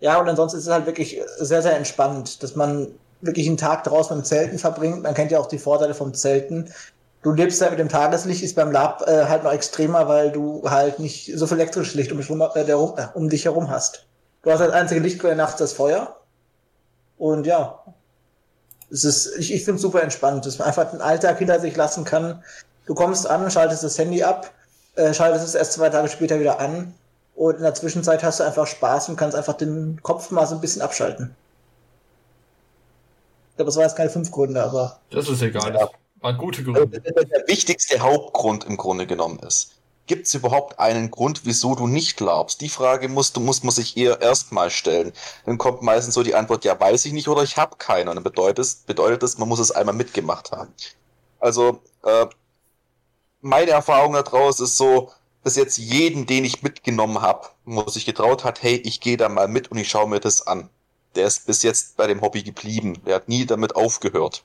Ja, und ansonsten ist es halt wirklich sehr, sehr entspannt, dass man wirklich einen Tag draußen im Zelten verbringt. Man kennt ja auch die Vorteile vom Zelten. Du lebst halt mit dem Tageslicht, ist beim Lab äh, halt noch extremer, weil du halt nicht so viel elektrisches Licht um dich, rum, äh, der, äh, um dich herum hast. Du hast als einzige Lichtquelle nachts das Feuer. Und ja, es ist, ich, ich finde es super entspannt, dass man einfach den Alltag hinter sich lassen kann. Du kommst an, schaltest das Handy ab, äh, schaltest es erst zwei Tage später wieder an. Und in der Zwischenzeit hast du einfach Spaß und kannst einfach den Kopf mal so ein bisschen abschalten. Ich glaube, das war jetzt keine fünf Gründe, aber Das ist egal. Ja. Das waren gute Also, Gründe. Der wichtigste Hauptgrund im Grunde genommen ist, gibt es überhaupt einen Grund, wieso du nicht labst? Die Frage musst, du- muss man sich eher erstmal stellen. Dann kommt meistens so die Antwort, ja, weiß ich nicht oder ich habe keinen. Und dann bedeutet es, bedeutet es, man muss es einmal mitgemacht haben. Also, äh, meine Erfahrung daraus ist so, dass jetzt jeden, den ich mitgenommen habe, wo sich getraut hat, hey, ich gehe da mal mit und ich schaue mir das an. Der ist bis jetzt bei dem Hobby geblieben. Der hat nie damit aufgehört.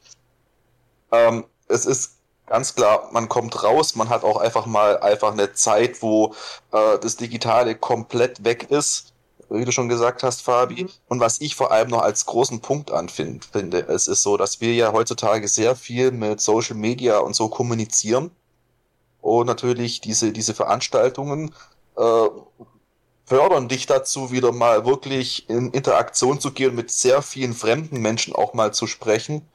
Ähm, es ist ganz klar, man kommt raus, man hat auch einfach mal einfach eine Zeit, wo äh, das Digitale komplett weg ist, wie du schon gesagt hast, Fabi. Und was ich vor allem noch als großen Punkt anfind, finde, es ist so, dass wir ja heutzutage sehr viel mit Social Media und so kommunizieren. Und natürlich diese, diese Veranstaltungen äh, fördern dich dazu, wieder mal wirklich in Interaktion zu gehen, mit sehr vielen fremden Menschen auch mal zu sprechen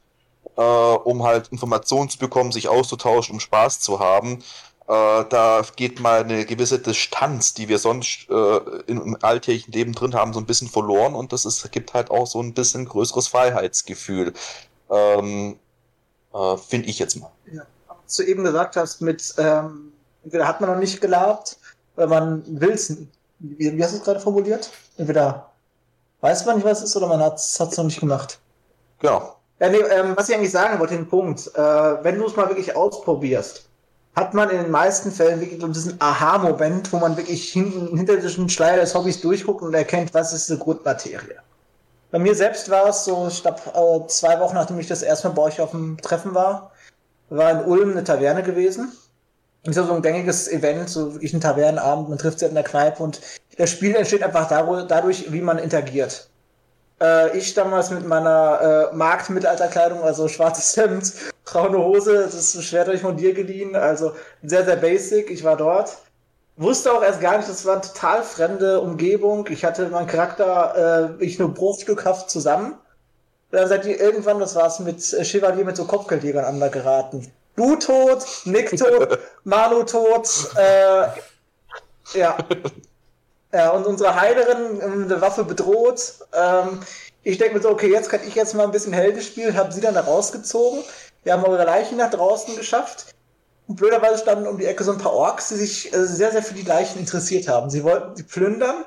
äh, um halt Informationen zu bekommen, sich auszutauschen, um Spaß zu haben. Äh, da geht mal eine gewisse Distanz, die wir sonst äh, im alltäglichen Leben drin haben, so ein bisschen verloren und das ist, gibt halt auch so ein bisschen größeres Freiheitsgefühl. Ähm, äh, Finde ich jetzt mal. Was du eben gesagt hast, mit ähm, entweder hat man noch nicht gelabt, oder man will's. n- Wie, wie hast du es gerade formuliert? Entweder weiß man nicht, was es ist, oder man hat es noch nicht gemacht. Genau. Ja, nee, ähm, was ich eigentlich sagen wollte, den Punkt, äh, wenn du es mal wirklich ausprobierst, hat man in den meisten Fällen wirklich so diesen Aha-Moment, wo man wirklich hinten, hinter diesen Schleier des Hobbys durchguckt und erkennt, was ist die Grundmaterie. Bei mir selbst war es so, ich glaube, äh, zwei Wochen nachdem ich das erste Mal bei euch auf dem Treffen war, war in Ulm eine Taverne gewesen. Ist ja so ein gängiges Event, so wirklich ein Tavernenabend, man trifft sich in der Kneipe und das Spiel entsteht einfach dadurch, wie man interagiert. Äh, ich damals mit meiner äh, Marktmittelalterkleidung, also schwarzes Hemd, braune Hose, das ist Schwert euch von dir geliehen, also sehr, sehr basic. Ich war dort. Wusste auch erst gar nicht, das war eine total fremde Umgebung. Ich hatte meinen Charakter äh, ich nur bruchstückhaft zusammen. Dann seid ihr irgendwann, das war's, mit Chevalier mit so Kopfgeldjägern aneinander geraten. Du tot, Nick tot, Manu tot, äh, ja. Ja, und unsere Heilerin ähm, der Waffe bedroht. Ähm, ich denke mir so, okay, jetzt kann ich jetzt mal ein bisschen Helden spielen, habe sie dann da rausgezogen. Wir haben eure Leichen nach draußen geschafft. Und blöderweise standen um die Ecke so ein paar Orks, die sich äh, sehr, sehr für die Leichen interessiert haben. Sie wollten sie plündern.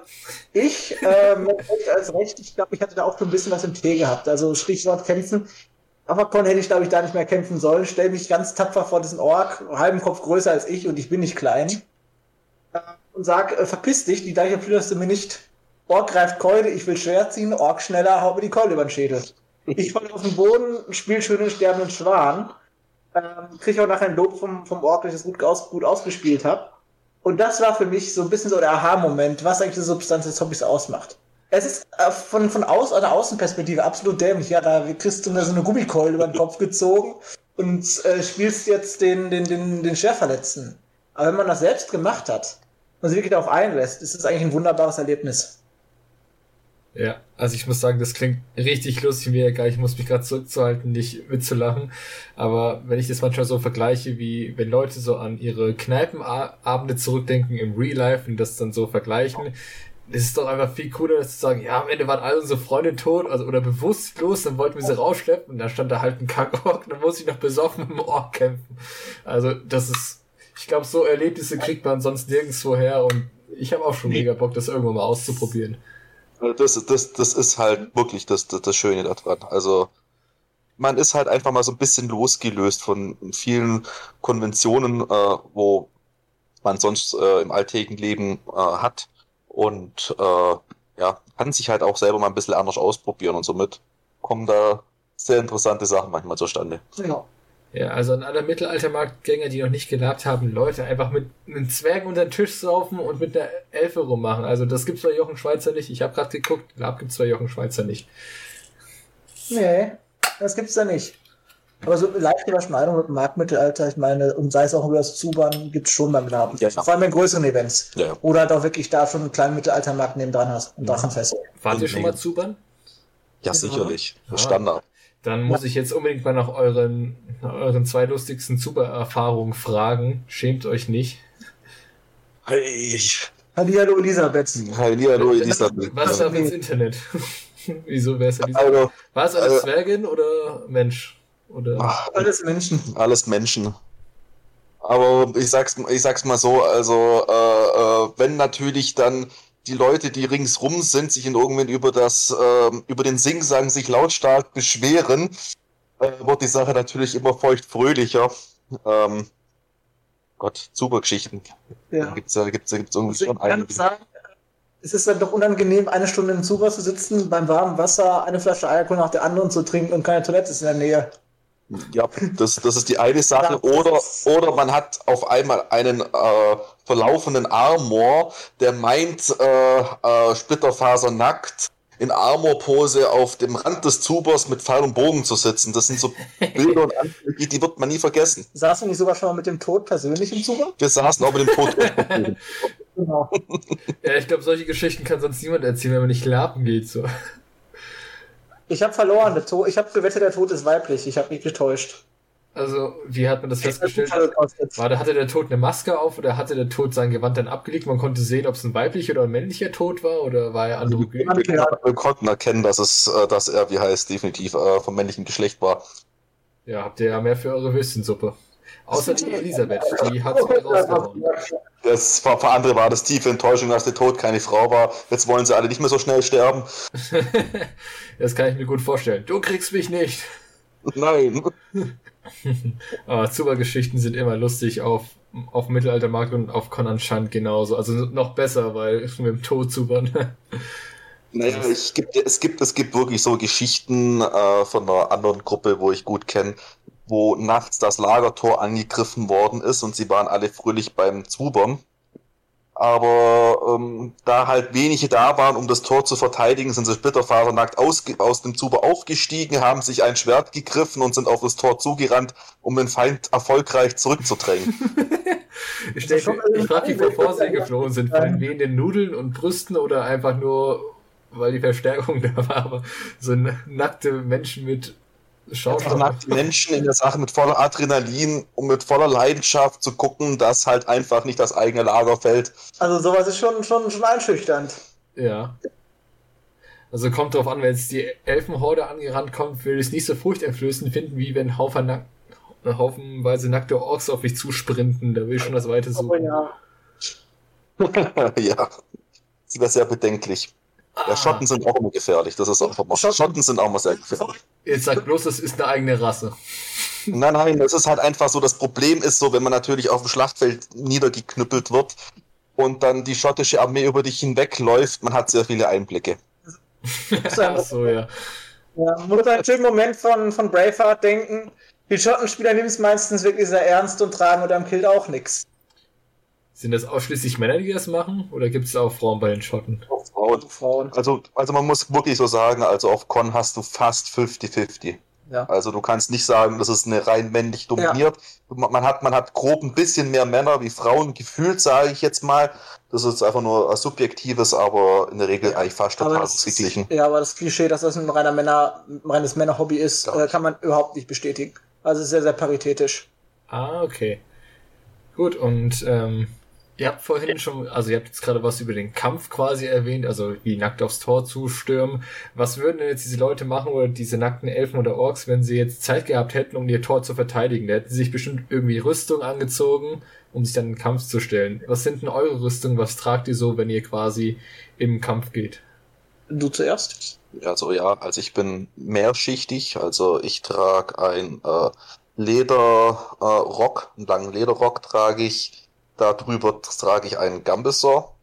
Ich, ähm, als Recht, ich glaube, ich hatte da auch so ein bisschen was im Tee gehabt. Also Stichwort kämpfen. Avacon hätte ich, glaube ich, da nicht mehr kämpfen sollen. Stell mich ganz tapfer vor diesen Ork, halben Kopf größer als ich und ich bin nicht klein. Äh, und sag, äh, verpiss dich, die Leiche plünderst du mir nicht. Ork greift Keule, ich will schwer ziehen, Ork schneller, haut mir die Keule über den Schädel. Ich falle auf den Boden, spiel schön den sterbenden Schwan ähm, kriege auch nachher ein Lob vom, vom Ork, dass ich das gut, aus, gut ausgespielt habe. Und das war für mich so ein bisschen so der Aha-Moment, was eigentlich die Substanz des Hobbys ausmacht. Es ist äh, von, von aus, einer Außenperspektive absolut dämlich. Ja, da kriegst du so eine Gummikeule über den Kopf gezogen und äh, spielst jetzt den, den, den, den Schwerverletzten. Aber wenn man das selbst gemacht hat und sich wirklich darauf einlässt, ist es eigentlich ein wunderbares Erlebnis. Ja, also ich muss sagen, das klingt richtig lustig mir egal. Ich muss mich gerade zurückzuhalten, nicht mitzulachen. Aber wenn ich das manchmal so vergleiche, wie wenn Leute so an ihre Kneipenabende zurückdenken im Real Life und das dann so vergleichen, ist es doch einfach viel cooler, als zu sagen, ja, am Ende waren alle unsere Freunde tot, also oder bewusstlos, dann wollten wir sie rausschleppen und da stand da halt ein Kackork, dann muss ich noch besoffen dem Ork kämpfen. Also das ist, ich glaube, so Erlebnisse kriegt man sonst nirgendwo her und ich habe auch schon mega Bock, das irgendwann mal auszuprobieren. Also das, das, das ist halt wirklich das, das, das Schöne daran. Also man ist halt einfach mal so ein bisschen losgelöst von vielen Konventionen, äh, wo man sonst äh, im alltäglichen Leben äh, hat. Und äh, ja, kann sich halt auch selber mal ein bisschen anders ausprobieren und somit kommen da sehr interessante Sachen manchmal zustande. Ja. Ja, also an alle Mittelaltermarktgänger, die noch nicht gelabt haben, Leute einfach mit einem Zwerg unter den Tisch saufen und mit einer Elfe rummachen. Also das gibt's bei Jochen Schweizer nicht. Ich habe gerade geguckt, Lab gibt's bei Jochen Schweizer nicht. Nee, das gibt's da nicht. Aber so leichte Überschneidung mit dem Marktmittelalter, ich meine, und sei es auch über das Zubahn, gibt's schon beim Laben. Ja, Vor allem in größeren Events. Ja. Oder halt auch wirklich da schon einen kleinen Mittelaltermarkt neben dran hast und Drachenfest. Wart ihr schon mal Zubahn? Ja, sicherlich. Ja. Standard. Dann muss ich jetzt unbedingt mal nach euren, nach euren zwei lustigsten Zuber-Erfahrungen fragen. Schämt euch nicht. Hey. Hallihallo Elisabeth. Hallihallo Elisabeth. Was ist da ins Internet? Wieso wäre es Elisabeth? Also, War es alles also, Zwergin oder Mensch? Oder? Ach, alles Menschen. Alles Menschen. Aber ich sag's, ich sag's mal so, also äh, äh, wenn natürlich dann die Leute, die ringsrum sind, sich in irgendwann über das, äh, über den Singsang sich lautstark beschweren, äh, wird die Sache natürlich immer feucht fröhlicher. Ähm, Gott, super Geschichten. Ja. Gibt's ja, gibt's, gibt's irgendwie also schon einige. Sagen, es ist dann doch unangenehm, eine Stunde im Zuber zu sitzen, beim warmen Wasser eine Flasche Alkohol nach der anderen zu trinken und keine Toilette ist in der Nähe. Ja, das, das ist die eine Sache. Oder, oder man hat auf einmal einen äh, verlaufenden Armor, der meint, äh, äh, Splitterfaser nackt in Armorpose auf dem Rand des Zubers mit Pfeil und Bogen zu sitzen. Das sind so Bilder und Anflüge, die wird man nie vergessen. Saßen wir nicht sogar schon mal mit dem Tod persönlich im Zuber? Wir saßen auch mit dem Tod. genau. Ja, ich glaube, solche Geschichten kann sonst niemand erzählen, wenn man nicht lapen geht. So. Ich habe verloren. Ich habe gewettet, der Tod ist weiblich. Ich habe mich getäuscht. Also, wie hat man das festgestellt? War, da hatte der Tod eine Maske auf oder hatte der Tod sein Gewand dann abgelegt? Man konnte sehen, ob es ein weiblicher oder ein männlicher Tod war oder war er androgyn? Wir konnten erkennen, dass es, äh, dass er, wie heißt, definitiv äh, vom männlichen Geschlecht war. Ja, habt ihr ja mehr für eure Würstchensuppe. Außer die Elisabeth, die hat es rausgehauen. Das war, für andere war das tiefe Enttäuschung, dass der Tod keine Frau war. Jetzt wollen sie alle nicht mehr so schnell sterben. das kann ich mir gut vorstellen. Du kriegst mich nicht. Nein. Aber Zuber-Geschichten sind immer lustig auf, auf Mittelaltermarkt und auf Conan Shant genauso. Also noch besser, weil mit dem Tod zubern. Naja, ich gibt, es, gibt, es gibt wirklich so Geschichten äh, von einer anderen Gruppe, wo ich gut kenne, wo nachts das Lagertor angegriffen worden ist und sie waren alle fröhlich beim Zubern. Aber ähm, da halt wenige da waren, um das Tor zu verteidigen, sind sie splitterfasernackt aus, aus dem Zuber aufgestiegen, haben sich ein Schwert gegriffen und sind auf das Tor zugerannt, um den Feind erfolgreich zurückzudrängen. ich denke, ich frage mich, bevor sie geflohen sind, von den wehenden Nudeln und Brüsten oder einfach nur weil die Verstärkung da war, aber so nackte Menschen mit Schauspieler. Nackte Menschen in der Sache mit voller Adrenalin und mit voller Leidenschaft zu gucken, dass halt einfach nicht das eigene Lager fällt. Also sowas ist schon, schon, schon einschüchternd. Ja. Also kommt drauf an, wenn jetzt die Elfenhorde angerannt kommt, würde ich es nicht so furchteinflößend finden, wie wenn Haufen nack haufenweise nackte Orks auf mich zusprinten. Da will ich schon das Weite suchen. Oh ja. ja. Das wäre sehr bedenklich. Ja, Schotten sind auch immer gefährlich. Das ist auch immer. Schotten, Schotten sind auch immer sehr gefährlich. Jetzt sag bloß, das ist eine eigene Rasse. Nein, nein, es ist halt einfach so, das Problem ist so, wenn man natürlich auf dem Schlachtfeld niedergeknüppelt wird und dann die schottische Armee über dich hinwegläuft, man hat sehr viele Einblicke. Ach so, ja. ja. Man muss an einen schönen Moment von, von Braveheart denken. Die Schottenspieler nehmen es meistens wirklich sehr ernst und tragen unter dem Kilt auch nichts. Sind das ausschließlich Männer, die das machen? Oder gibt es auch Frauen bei den Schotten? Auch Frauen. Frauen. Also, also man muss wirklich so sagen, also auf Con hast du fast 50-50. Ja. Also du kannst nicht sagen, das ist eine rein männlich dominiert. Ja. Man, hat, man hat grob ein bisschen mehr Männer wie Frauen gefühlt, sage ich jetzt mal. Das ist einfach nur was Subjektives, aber in der Regel eigentlich fast total ausgeglichen. Ja, aber das Klischee, dass das ein reiner Männer, ein reines Männerhobby ist, ja. Äh, kann man überhaupt nicht bestätigen. Also sehr, sehr paritätisch. Ah, okay. Gut, und ähm, Ihr habt vorhin schon, also ihr habt jetzt gerade was über den Kampf quasi erwähnt, also wie nackt aufs Tor zustürmen. Was würden denn jetzt diese Leute machen oder diese nackten Elfen oder Orks, wenn sie jetzt Zeit gehabt hätten, um ihr Tor zu verteidigen? Da hätten sie sich bestimmt irgendwie Rüstung angezogen, um sich dann in den Kampf zu stellen. Was sind denn eure Rüstungen? Was tragt ihr so, wenn ihr quasi im Kampf geht? Du zuerst? Also ja, also ich bin mehrschichtig, also ich trage ein äh, Lederrock, äh, einen langen Lederrock trage ich Darüber trage ich einen Gambesor.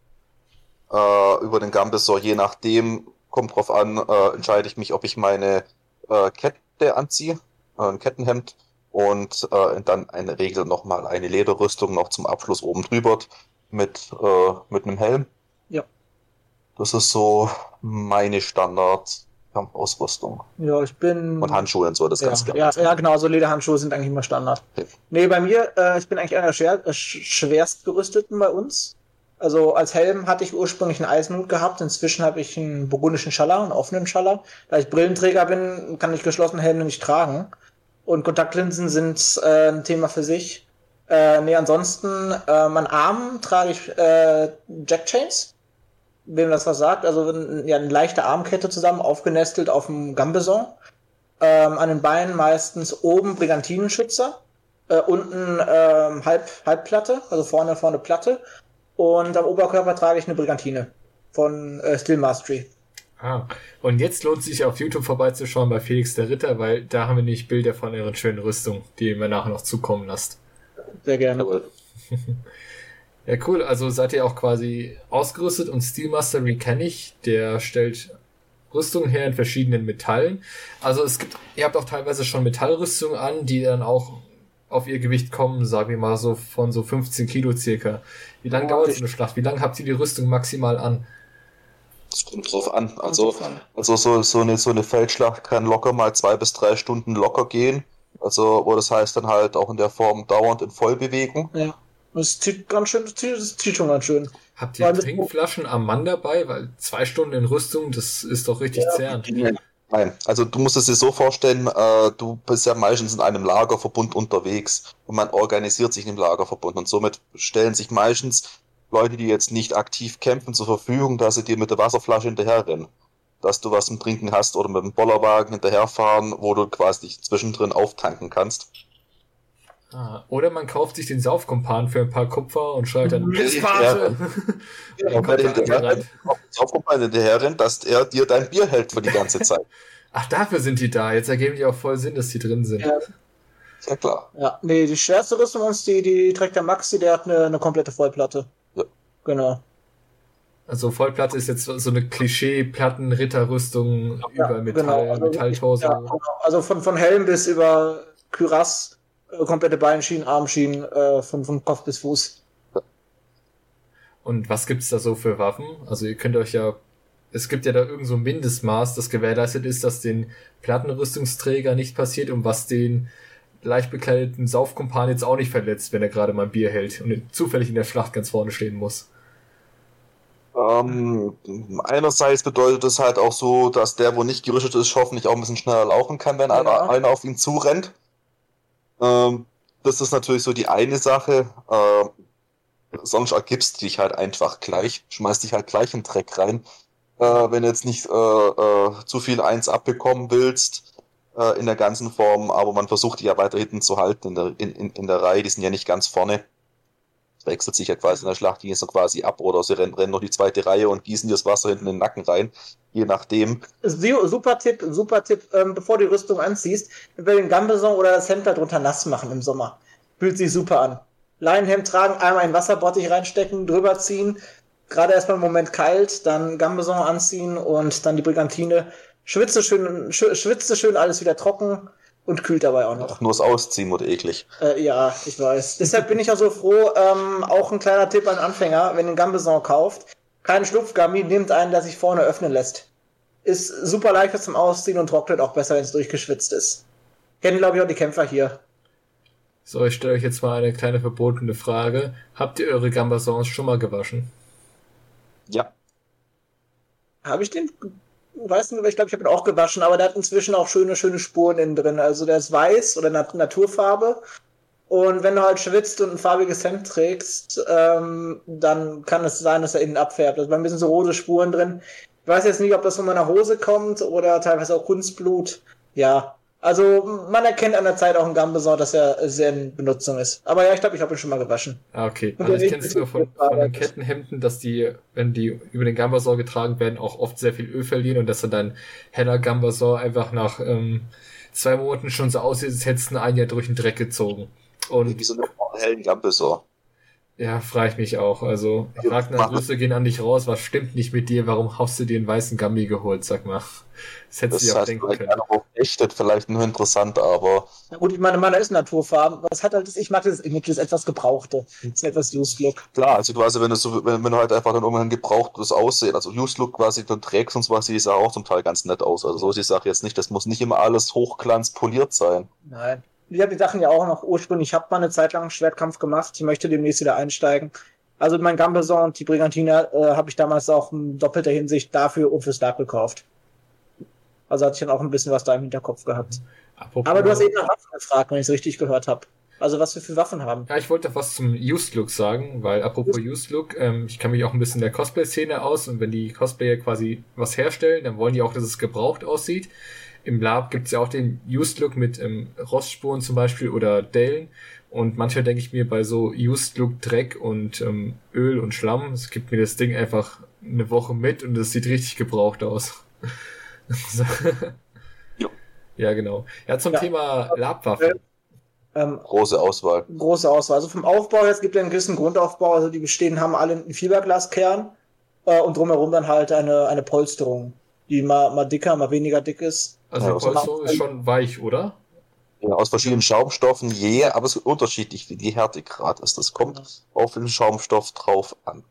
Äh, über den Gambesor, je nachdem, kommt drauf an, äh, entscheide ich mich, ob ich meine äh, Kette anziehe, äh, ein Kettenhemd und äh, dann eine Regel nochmal eine Lederrüstung noch zum Abschluss oben drüber mit, äh, mit einem Helm. Ja. Das ist so meine Standard Kampfausrüstung. Ja, ich bin. Und Handschuhe und so, das ja, ganz Ja, ja, genau, so Lederhandschuhe sind eigentlich immer Standard. Okay. Nee, bei mir, äh, ich bin eigentlich einer der äh, schwerst gerüsteten bei uns. Also als Helm hatte ich ursprünglich einen Eisenhut gehabt, inzwischen habe ich einen burgundischen Schaller, einen offenen Schaller. Da ich Brillenträger bin, kann ich geschlossene Helme nicht tragen. Und Kontaktlinsen sind äh, ein Thema für sich. Äh, nee, ansonsten, äh, mein Arm trage ich äh, Jack Chains wem das was sagt, also ja, eine leichte Armkette zusammen, aufgenestelt auf dem Gambeson. Ähm, an den Beinen meistens oben Brigantinenschützer, äh, unten ähm, Halb, Halbplatte, also vorne vorne Platte. Und am Oberkörper trage ich eine Brigantine von äh, Steel Mastery. Ah, und jetzt lohnt sich auf YouTube vorbeizuschauen bei Felix der Ritter, weil da haben wir nicht Bilder von euren schönen Rüstung, die ihr mir nachher noch zukommen lasst. Sehr gerne. Ja, cool. Also seid ihr auch quasi ausgerüstet und Steel Mastery kenne ich. Der stellt Rüstungen her in verschiedenen Metallen. Also es gibt, ihr habt auch teilweise schon Metallrüstungen an, die dann auch auf ihr Gewicht kommen, sagen wir mal so von so 15 Kilo circa. Wie lange dauert so eine Schlacht? Wie lange habt ihr die Rüstung maximal an? Das kommt drauf an. Also, also so, so, eine, so eine Feldschlacht kann locker mal zwei bis drei Stunden locker gehen. Also, wo das heißt dann halt auch in der Form dauernd in Vollbewegung. Ja. Das zieht ganz schön, das zieht schon ganz schön. Habt ihr Trinkflaschen am Mann dabei? Weil zwei Stunden in Rüstung, das ist doch richtig ja, zerrend. Nein, also du musst es dir so vorstellen, äh, du bist ja meistens in einem Lagerverbund unterwegs und man organisiert sich im Lagerverbund und somit stellen sich meistens Leute, die jetzt nicht aktiv kämpfen, zur Verfügung, dass sie dir mit der Wasserflasche hinterherrennen. Dass du was zum Trinken hast oder mit dem Bollerwagen hinterherfahren, wo du quasi dich zwischendrin auftanken kannst. Ah, oder man kauft sich den Saufkumpan für ein paar Kupfer und schreit dann Pisspate! Ja, ja, ja hinterher, Saufkumpan hinterher rennt, dass er dir dein Bier hält für die ganze Zeit. Ach, dafür sind die da. Jetzt ergeben die auch voll Sinn, dass die drin sind. Ja, ja klar. Ja, nee, die schwerste Rüstung uns, die, die trägt der Maxi, der hat eine, eine komplette Vollplatte. Ja. Genau. Also Vollplatte ist jetzt so eine Klischee-Platten-Ritterrüstung ja, über Metall, genau. also, Metalltorso. Ja, genau. Also von, von Helm bis über Kürass äh, komplette Beinschienen, Armschienen, äh, von, von Kopf bis Fuß. Und was gibt's da so für Waffen? Also ihr könnt euch ja, es gibt ja da irgend so ein Mindestmaß, das gewährleistet ist, dass den Plattenrüstungsträger nicht passiert und was den leicht bekleideten Saufkumpan jetzt auch nicht verletzt, wenn er gerade mal Bier hält und zufällig in der Schlacht ganz vorne stehen muss. Ähm, einerseits bedeutet es halt auch so, dass der, wo nicht gerüstet ist, hoffentlich auch ein bisschen schneller laufen kann, wenn ja. einer, einer auf ihn zurennt. Ähm, das ist natürlich so die eine Sache. Ähm, sonst ergibst du dich halt einfach gleich, schmeißt dich halt gleich in den Dreck rein. Äh, wenn du jetzt nicht äh, äh, zu viel eins abbekommen willst äh, in der ganzen Form, aber man versucht die ja weiter hinten zu halten in der, in, in, in der Reihe, die sind ja nicht ganz vorne wechselt sich ja quasi in der Schlachtlinie so quasi ab oder sie rennen, rennen noch die zweite Reihe und gießen das Wasser hinten in den Nacken rein, je nachdem. Super Tipp, super Tipp, ähm, bevor du die Rüstung anziehst, über den Gambeson oder das Hemd darunter nass machen im Sommer. Fühlt sich super an. Leinenhemd tragen, einmal einen Wasserbottich reinstecken, drüber ziehen, gerade erstmal einen Moment kalt, dann Gambeson anziehen und dann die Brigantine. Schwitze schön, schwitze schön alles wieder trocken und kühlt dabei auch noch. Ach, nur das Ausziehen wird eklig. Äh, ja, ich weiß. Deshalb bin ich auch so froh. Ähm, auch ein kleiner Tipp an Anfänger, wenn ihr einen Gambeson kauft, keinen Schlupfgummi, nehmt einen, der sich vorne öffnen lässt. Ist super leicht zum Ausziehen und trocknet auch besser, wenn es durchgeschwitzt ist. Kennen, glaube ich, auch die Kämpfer hier. So, ich stelle euch jetzt mal eine kleine verbotene Frage. Habt ihr eure Gambasons schon mal gewaschen? Ja. Habe ich den? Weiß nicht, ich glaube, ich habe ihn auch gewaschen, aber der hat inzwischen auch schöne, schöne Spuren innen drin. Also der ist weiß oder Nat Naturfarbe. Und wenn du halt schwitzt und ein farbiges Hemd trägst, ähm, dann kann es sein, dass er innen abfärbt. Also bei ein bisschen so rote Spuren drin. Ich weiß jetzt nicht, ob das von meiner Hose kommt oder teilweise auch Kunstblut. Ja, also man erkennt an der Zeit auch einen Gambeson, dass er sehr in Benutzung ist. Aber ja, ich glaube, ich habe ihn schon mal gewaschen. Ah, okay. Also ich kenne es nur von, von den Kettenhemden, dass die, wenn die über den Gambeson getragen werden, auch oft sehr viel Öl verlieren und dass dann dein heller Gambeson einfach nach ähm, zwei Monaten schon so aussieht, als hättest du ein Jahr durch den Dreck gezogen. Und wie so einen hellen Gambeson. Ja, frage ich mich auch. Also, Ragnar, Grüße gehen an dich raus. Was stimmt nicht mit dir? Warum hast du dir einen weißen Gambi geholt? Sag mal. Das hättest du ja auch denken können. Auch echtet, vielleicht nur interessant, aber. Na gut, ich meine, meiner ist Naturfarben. Was hat halt das? Ich mag das Image, das etwas Gebrauchte. Das ist etwas Used Look. Klar, also quasi, wenn du so, wenn, wenn du halt einfach dann irgendwann gebrauchtes Aussehen, also Used Look quasi dann trägst und sowas, sieht es auch zum Teil ganz nett aus. Also so ist die Sache jetzt nicht. Das muss nicht immer alles hochglanz poliert sein. Nein ich habe die Sachen ja auch noch ursprünglich, ich habe mal eine Zeit lang einen Schwertkampf gemacht, ich möchte demnächst wieder einsteigen. Also mein Gambeson und die Brigantina äh, habe ich damals auch in doppelter Hinsicht dafür und fürs Dark gekauft. Also hatte ich dann auch ein bisschen was da im Hinterkopf gehabt. Apropos Aber du hast eben nach Waffen gefragt, wenn ich es richtig gehört habe. Also was wir für Waffen haben. Ja, ich wollte was zum Used Look sagen, weil apropos Used Look, ähm, ich kann mich auch ein bisschen der Cosplay-Szene aus und wenn die Cosplayer quasi was herstellen, dann wollen die auch, dass es gebraucht aussieht im Lab gibt es ja auch den Used Look mit ähm, Rostspuren zum Beispiel oder Dellen. Und manchmal denke ich mir bei so Used Look Dreck und ähm, Öl und Schlamm, es gibt mir das Ding einfach eine Woche mit und es sieht richtig gebraucht aus. ja. ja, genau. Ja, zum ja. Thema Labwaffen. Ähm, große Auswahl. Große Auswahl. Also vom Aufbau her, es gibt ja einen gewissen Grundaufbau, also die bestehen, haben alle einen Fiberglaskern äh, und drumherum dann halt eine, eine Polsterung, die mal, mal dicker, mal weniger dick ist. Also ja, Polsterung ist schon weich, oder? Ja, aus verschiedenen Schaumstoffen, je, yeah, aber es ist unterschiedlich, wie die Härtegrad ist. Das kommt auf den Schaumstoff drauf an.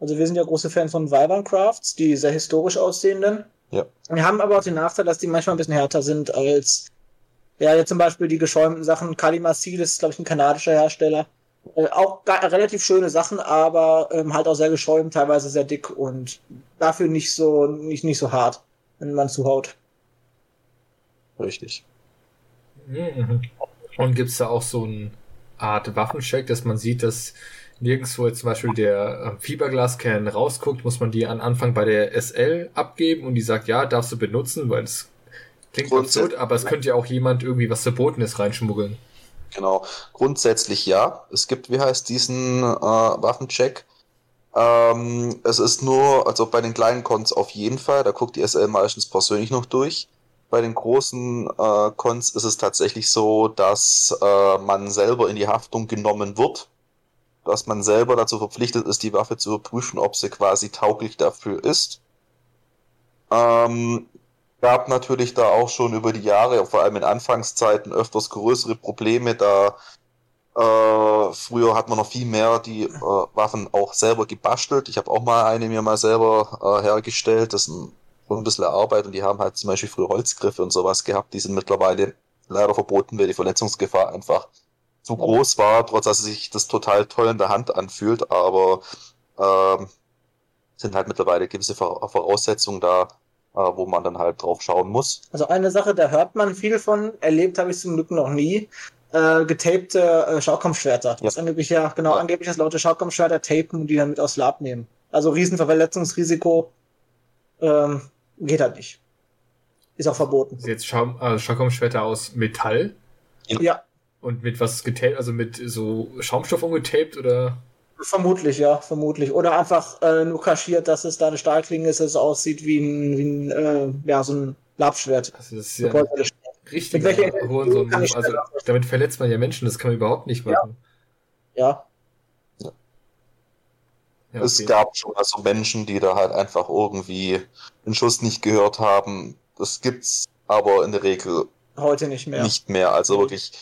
Also wir sind ja große Fans von Vibran Crafts, die sehr historisch aussehenden. Ja. Wir haben aber auch den Nachteil, dass die manchmal ein bisschen härter sind als, ja, jetzt zum Beispiel die geschäumten Sachen. Kalimasil ist, glaube ich, ein kanadischer Hersteller. Äh, auch relativ schöne Sachen, aber ähm, halt auch sehr geschäumt, teilweise sehr dick und dafür nicht so, nicht, nicht so hart wenn man zuhaut. Richtig. Mhm. Und gibt es da auch so eine Art Waffencheck, dass man sieht, dass nirgendwo jetzt zum Beispiel der äh, Fiberglaskern rausguckt, muss man die an Anfang bei der SL abgeben und die sagt, ja, darfst du benutzen, weil es klingt absurd, aber es könnte ja auch jemand irgendwie was Verbotenes reinschmuggeln. Genau, grundsätzlich ja. Es gibt, wie heißt diesen äh, Waffencheck? Ähm, es ist nur, also bei den kleinen Cons auf jeden Fall, da guckt die SL meistens persönlich noch durch. Bei den großen äh, Cons ist es tatsächlich so, dass äh, man selber in die Haftung genommen wird, dass man selber dazu verpflichtet ist, die Waffe zu überprüfen, ob sie quasi tauglich dafür ist. Ähm, gab natürlich da auch schon über die Jahre, vor allem in Anfangszeiten, öfters größere Probleme, da äh, früher hat man noch viel mehr die äh, Waffen auch selber gebastelt. Ich habe auch mal eine mir mal selber äh, hergestellt. Das ist ein, bisschen Arbeit und die haben halt zum Beispiel früher Holzgriffe und sowas gehabt. Die sind mittlerweile leider verboten, weil die Verletzungsgefahr einfach zu groß war, trotz dass sich das total toll in der Hand anfühlt. Aber ähm, sind halt mittlerweile gewisse Voraussetzungen da, äh, wo man dann halt drauf schauen muss. Also eine Sache, da hört man viel von, erlebt habe ich zum Glück noch nie. Äh, getapte äh, Schaukampfschwerter. Ja. Das ist angeblich ja, genau, ja. angeblich, dass Leute Schaukampfschwerter tapen und die dann mit aus Lab nehmen. Also Riesenverletzungsrisiko ähm, geht halt nicht. Ist auch verboten. Jetzt Schaum, also Schaukampfschwerter aus Metall? Ja. Und mit was getaped, also mit so Schaumstoff umgetaped oder? Vermutlich, ja, vermutlich. Oder einfach äh, nur kaschiert, dass es da eine Stahlklinge ist, dass es aussieht wie ein, wie ein äh, ja, so ein Labschwert. Also das ist ja richtig Hohensohn. Also damit verletzt man ja Menschen, das kann man überhaupt nicht machen. Ja. ja. ja okay. Es gab schon also Menschen, die da halt einfach irgendwie den Schuss nicht gehört haben. Das gibt's aber in der Regel heute nicht mehr. Nicht mehr. Also wirklich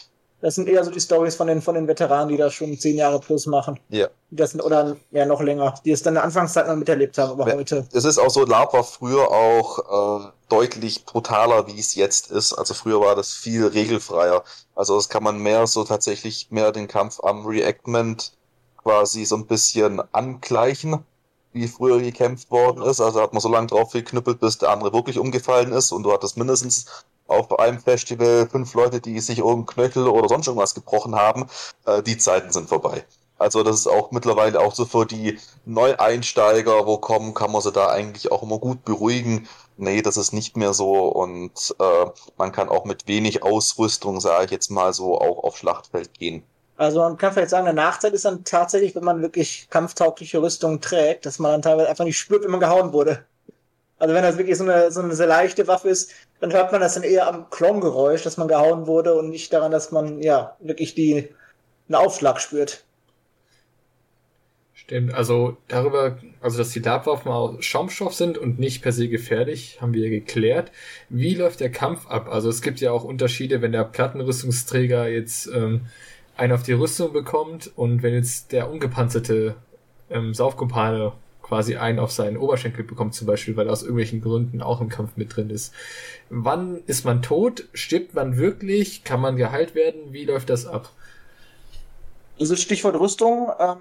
das sind eher so die Stories von den, von den Veteranen, die das schon zehn Jahre plus machen. Ja. Das sind, oder ja, noch länger, die es dann in der Anfangszeit noch miterlebt haben, aber heute. Es ist auch so, Lab war früher auch äh, deutlich brutaler, wie es jetzt ist. Also früher war das viel regelfreier. Also das kann man mehr so tatsächlich mehr den Kampf am Reactment quasi so ein bisschen angleichen, wie früher gekämpft worden ist. Also hat man so lange drauf geknüppelt, bis der andere wirklich umgefallen ist und du hattest mindestens auf einem Festival fünf Leute, die sich irgendeinen Knöchel oder sonst irgendwas gebrochen haben, äh, die Zeiten sind vorbei. Also das ist auch mittlerweile auch so für die Neueinsteiger, wo kommen, kann man sie da eigentlich auch immer gut beruhigen. Nee, das ist nicht mehr so und äh, man kann auch mit wenig Ausrüstung, sage ich jetzt mal so, auch auf Schlachtfeld gehen. Also man kann vielleicht sagen, der Nachteil ist dann tatsächlich, wenn man wirklich kampftaugliche Rüstung trägt, dass man dann teilweise einfach nicht spürt, wenn man gehauen wurde. Also wenn das wirklich so eine, so eine sehr leichte Waffe ist, dann hört man das dann eher am Klongeräusch, dass man gehauen wurde und nicht daran, dass man ja wirklich die einen Aufschlag spürt. Stimmt, also darüber, also dass die Labwaffen aus Schaumstoff sind und nicht per se gefährlich, haben wir geklärt. Wie läuft der Kampf ab? Also es gibt ja auch Unterschiede, wenn der Plattenrüstungsträger jetzt ähm, einen auf die Rüstung bekommt und wenn jetzt der ungepanzerte ähm, Saufkumpane quasi einen auf seinen Oberschenkel bekommt zum Beispiel, weil er aus irgendwelchen Gründen auch im Kampf mit drin ist. Wann ist man tot? Stirbt man wirklich? Kann man geheilt werden? Wie läuft das ab? Also Stichwort Rüstung ähm,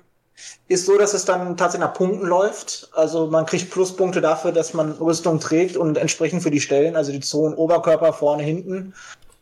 ist so, dass es dann tatsächlich nach Punkten läuft. Also man kriegt Pluspunkte dafür, dass man Rüstung trägt und entsprechend für die Stellen, also die Zonen Oberkörper, vorne, hinten,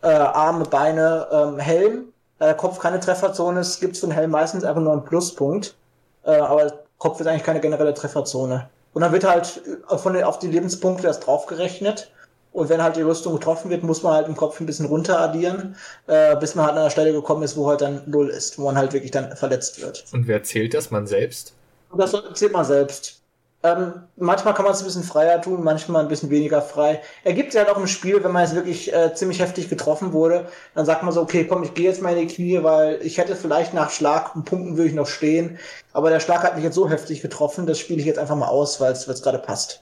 äh, Arme, Beine, ähm, Helm. Der Kopf keine Trefferzone ist, gibt es für den Helm meistens einfach nur einen Pluspunkt. Äh, aber Kopf ist eigentlich keine generelle Trefferzone. Und dann wird halt von den, auf die Lebenspunkte das draufgerechnet. Und wenn halt die Rüstung getroffen wird, muss man halt im Kopf ein bisschen runter addieren, äh, bis man halt an einer Stelle gekommen ist, wo halt dann Null ist, wo man halt wirklich dann verletzt wird. Und wer zählt das? Man selbst? Und das zählt man selbst. Ähm, manchmal kann man es ein bisschen freier tun, manchmal ein bisschen weniger frei. Ergibt sich halt auch im Spiel, wenn man jetzt wirklich äh, ziemlich heftig getroffen wurde, dann sagt man so, okay, komm, ich gehe jetzt mal in die Knie, weil ich hätte vielleicht nach Schlag und Punkten würde ich noch stehen, aber der Schlag hat mich jetzt so heftig getroffen, das spiele ich jetzt einfach mal aus, weil es gerade passt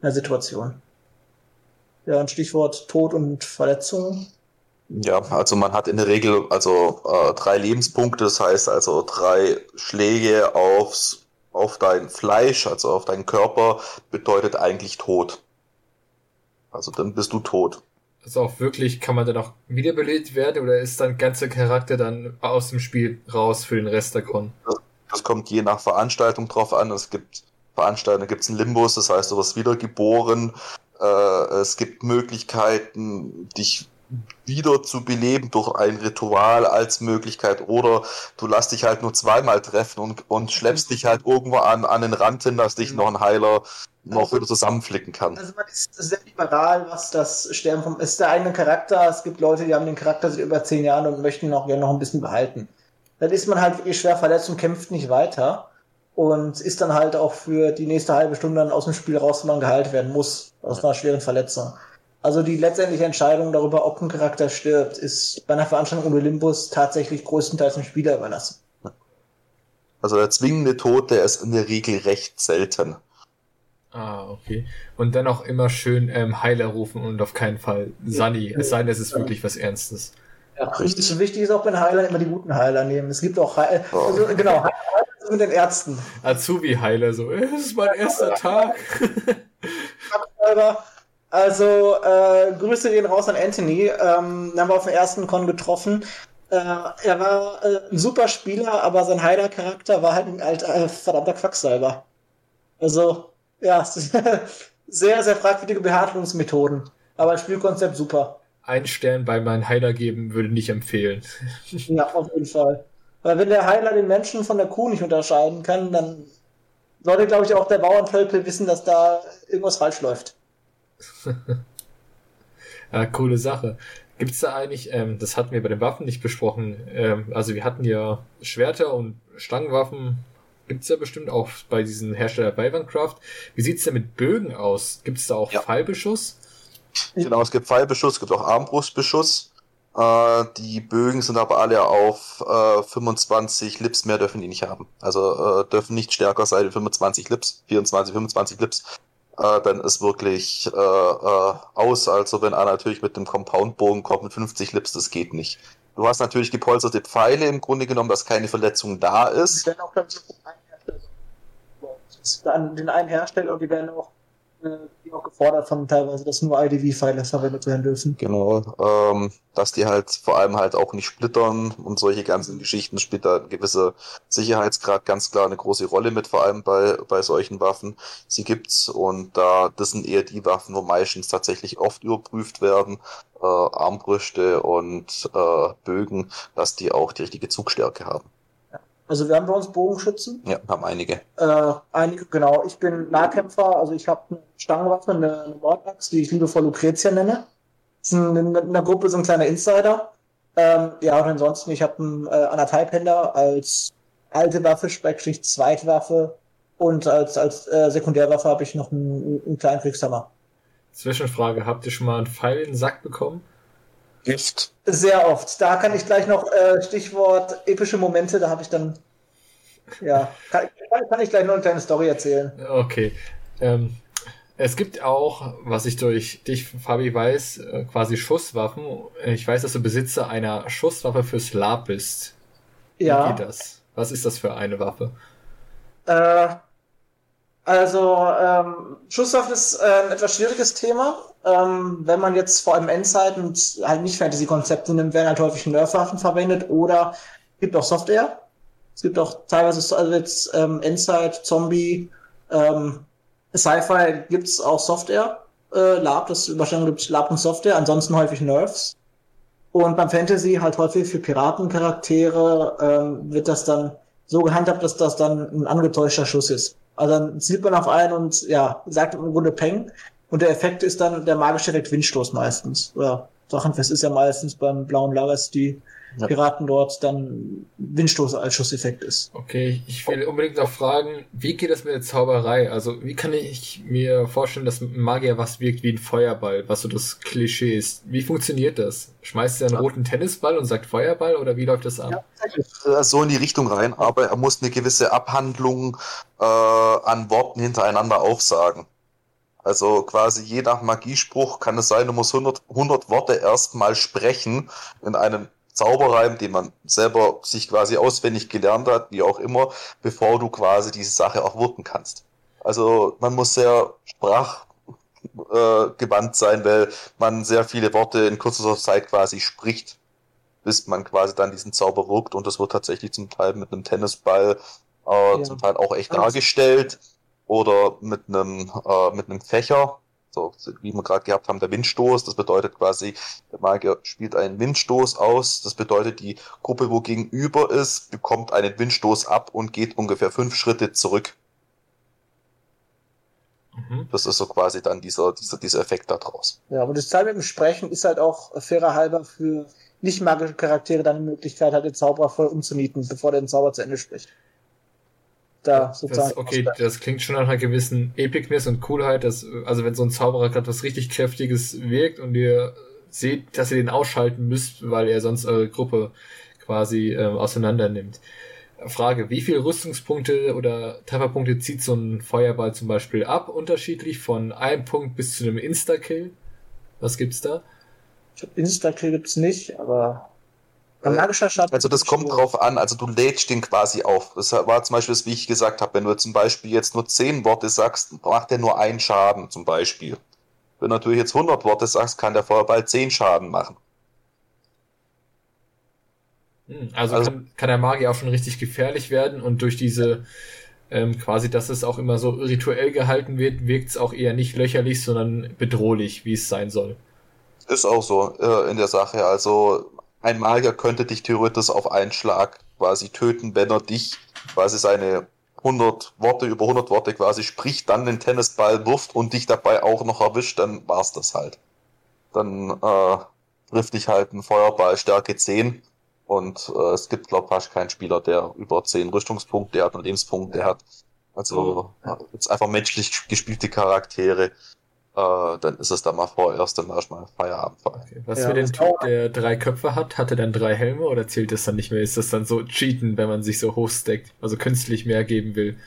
in der Situation. Ja, ein Stichwort Tod und Verletzung. Ja, also man hat in der Regel also äh, drei Lebenspunkte, das heißt also drei Schläge aufs auf dein Fleisch, also auf deinen Körper, bedeutet eigentlich Tod. Also dann bist du tot. Also auch wirklich, kann man dann auch wiederbelebt werden oder ist dein ganzer Charakter dann aus dem Spiel raus für den Rest der Con? Das, das kommt je nach Veranstaltung drauf an. Es gibt Veranstaltungen, da gibt es einen Limbus, das heißt, du wirst wiedergeboren. Äh, es gibt Möglichkeiten, dich wieder zu beleben durch ein Ritual als Möglichkeit oder du lässt dich halt nur zweimal treffen und, und schleppst dich halt irgendwo an, an den Rand hin, dass dich noch ein Heiler noch also, wieder zusammenflicken kann. Also man ist sehr liberal, was das Sterben vom, ist der eigene Charakter. Es gibt Leute, die haben den Charakter seit über zehn Jahren und möchten ihn auch gerne noch ein bisschen behalten. Dann ist man halt wirklich schwer verletzt und kämpft nicht weiter und ist dann halt auch für die nächste halbe Stunde dann aus dem Spiel raus, wenn man geheilt werden muss, aus einer schweren Verletzung. Also die letztendliche Entscheidung darüber, ob ein Charakter stirbt, ist bei einer Veranstaltung ohne Limbus tatsächlich größtenteils dem Spieler überlassen. Also der zwingende Tod, der ist in der Regel recht selten. Ah, okay. Und dann auch immer schön ähm, Heiler rufen und auf keinen Fall Sunny, ja. es sei denn, es ist ja. wirklich was Ernstes. Ja, richtig. Und wichtig ist auch bei Heilern immer die guten Heiler nehmen. Es gibt auch Heiler, oh. also, genau, Heiler mit den Ärzten. Azubi-Heiler so, es ist mein erster Tag. Also, äh, Grüße gehen raus an Anthony. Ähm, haben wir auf dem ersten Con getroffen. Äh, er war äh, ein super Spieler, aber sein Heiler-Charakter war halt ein alter, äh, verdammter Quacksalber. Also, Ja, sehr, sehr fragwürdige Behandlungsmethoden. Aber das Spielkonzept super. Ein Stern bei meinem Heiler geben würde nicht empfehlen. Ja, auf jeden Fall. Weil wenn der Heiler den Menschen von der Kuh nicht unterscheiden kann, dann sollte, glaube ich, auch der Bauernvölpel wissen, dass da irgendwas falsch läuft. ja, coole Sache. Gibt es da eigentlich, ähm, das hatten wir bei den Waffen nicht besprochen, ähm, also wir hatten ja Schwerter und Stangenwaffen, gibt es ja bestimmt auch bei diesen Hersteller bei Vancraft. Wie sieht's denn mit Bögen aus? Gibt es da auch ja. Pfeilbeschuss? Genau, es gibt Pfeilbeschuss, es gibt auch Armbrustbeschuss. Äh, die Bögen sind aber alle auf äh, 25 Lips, mehr dürfen die nicht haben. Also äh, dürfen nicht stärker sein 25 Lips, 24, 25 Lips äh, dann ist wirklich äh, äh, aus. Also wenn einer natürlich mit einem Compound-Bogen kommt mit 50 Lips, das geht nicht. Du hast natürlich gepolsterte Pfeile im Grunde genommen, dass keine Verletzung da ist. Die den einen Hersteller und die werden auch die auch gefordert haben, teilweise, dass nur IDV-Pfeile verwendet werden dürfen. Genau, ähm, dass die halt vor allem halt auch nicht splittern und solche ganzen Geschichten spielt da ein gewisser Sicherheitsgrad ganz klar eine große Rolle mit, vor allem bei, bei solchen Waffen. Sie gibt's und da, das sind eher die Waffen, wo meistens tatsächlich oft überprüft werden, äh, Armbrüste und äh, Bögen, dass die auch die richtige Zugstärke haben. Also wir haben bei uns Bogenschützen. Ja, haben einige. Äh, einige, genau. Ich bin Nahkämpfer, also ich habe eine Stangenwaffe, eine, eine Mordax, die ich liebevoll Lucretia nenne. Das ist in, in der Gruppe so ein kleiner Insider. Ähm, ja, und ansonsten, ich habe einen äh, Anatype-Händer als alte Waffe, Speckschlicht Zweitwaffe und als, als äh, Sekundärwaffe habe ich noch einen, einen kleinen Kriegshammer. Zwischenfrage, habt ihr schon mal einen Pfeil in den Sack bekommen? Nicht. Sehr oft. Da kann ich gleich noch äh, Stichwort epische Momente, da habe ich dann. Ja, kann, kann, ich gleich noch eine kleine Story erzählen. Okay. Ähm, es gibt auch, was ich durch dich, Fabi, weiß, äh, quasi Schusswaffen. Ich weiß, dass du Besitzer einer Schusswaffe fürs Lab bist. Wie ja. geht das? Was ist das für eine Waffe? Äh, also, ähm, Schusswaffe ist äh, ein etwas schwieriges Thema. Ähm, wenn man jetzt vor allem Endzeit und halt nicht Fantasy-Konzepte nimmt, werden halt häufig Nerfwaffen verwendet oder es gibt auch Software. Es gibt auch teilweise also jetzt ähm, Endzeit, Zombie, ähm, Sci-Fi gibt's auch Software. Äh, Lab, das wahrscheinlich gibt Lab und Software, ansonsten häufig Nerfs. Und beim Fantasy halt häufig für Piratencharaktere ähm, wird das dann so gehandhabt, dass das dann ein angetäuschter Schuss ist. Also dann zielt man auf einen und ja, sagt im Grunde Peng. Und der Effekt ist dann der magische Effekt Windstoß meistens. Oder Drachenfest ist ja meistens beim blauen Lagers die. Piraten dort dann Windstoß als Schusseffekt ist. Okay, ich will unbedingt noch fragen, wie geht das mit der Zauberei? Also wie kann ich mir vorstellen, dass ein Magier was wirkt wie ein Feuerball, was so das Klischee ist? Wie funktioniert das? Schmeißt er einen roten Tennisball und sagt Feuerball oder wie läuft das ab? Ja, so in die Richtung rein, aber er muss eine gewisse Abhandlung äh, an Worten hintereinander aufsagen. Also quasi je nach Magiespruch kann es sein, du musst 100, 100 Worte erstmal sprechen in einem Zauberreim, den man selber sich quasi auswendig gelernt hat, wie auch immer, bevor du quasi diese Sache auch wirken kannst. Also man muss sehr sprachgewandt äh, sein, weil man sehr viele Worte in kurzer Zeit quasi spricht, bis man quasi dann diesen Zauber wirkt und das wird tatsächlich zum Teil mit einem Tennisball, äh, ja. zum Teil auch echt dargestellt oder mit einem, äh, mit einem Fächer, so wie wir gerade gehabt haben, der Windstoß. Das bedeutet quasi, der Magier spielt einen Windstoß aus. Das bedeutet, die Gruppe, wo gegenüber ist, bekommt einen Windstoß ab und geht ungefähr fünf Schritte zurück. Mhm. Das ist so quasi dann dieser, dieser, dieser Effekt daraus. Ja, aber das Teil mit dem Sprechen ist halt auch fairer halber für nicht magische Charaktere dann die Möglichkeit hat, den Zauberer voll umzunieten, bevor der den Zauber zu Ende spricht da sozusagen. Das, okay, das klingt schon nach einer gewissen Epicness und Coolheit, dass, also wenn so ein Zauberer gerade was richtig Kräftiges wirkt und ihr seht, dass ihr den ausschalten müsst, weil er sonst eure Gruppe quasi äh, auseinander nimmt. Frage, wie viele Rüstungspunkte oder Trefferpunkte zieht so ein Feuerball zum Beispiel ab, unterschiedlich von einem Punkt bis zu einem Insta-Kill? Was gibt's da? Ich glaube, Insta-Kill gibt's nicht, aber Magischer Schatten. Also das kommt drauf an, also du lädst den quasi auf. Das war zum Beispiel das, wie ich gesagt habe, wenn du zum Beispiel jetzt nur 10 Worte sagst, macht er nur einen Schaden zum Beispiel. Wenn du natürlich jetzt 100 Worte sagst, kann der Feuerball 10 Schaden machen. Hm, also, also kann, kann, der Magier auch schon richtig gefährlich werden und durch diese ähm, quasi, dass es auch immer so rituell gehalten wird, wirkt es auch eher nicht löcherlich, sondern bedrohlich, wie es sein soll. Ist auch so äh, in der Sache. Also ein Magier könnte dich theoretisch auf einen Schlag quasi töten, wenn er dich quasi seine 100 Worte über 100 Worte quasi spricht, dann den Tennisball wirft und dich dabei auch noch erwischt, dann war's das halt. Dann äh, trifft dich halt ein Feuerball Stärke 10 und äh, es gibt, glaube ich, fast keinen Spieler, der über 10 Rüstungspunkte hat und Lebenspunkte hat. Also ja, jetzt einfach menschlich gespielte Charaktere. Äh, dann ist es dann mal vorerst dann erstmal Feierabend. Okay. Was ja, für den Typ, der drei Köpfe hat, hat er dann drei Helme oder zählt das dann nicht mehr? Ist das dann so Cheaten, wenn man sich so hochsteckt, also künstlich mehr geben will?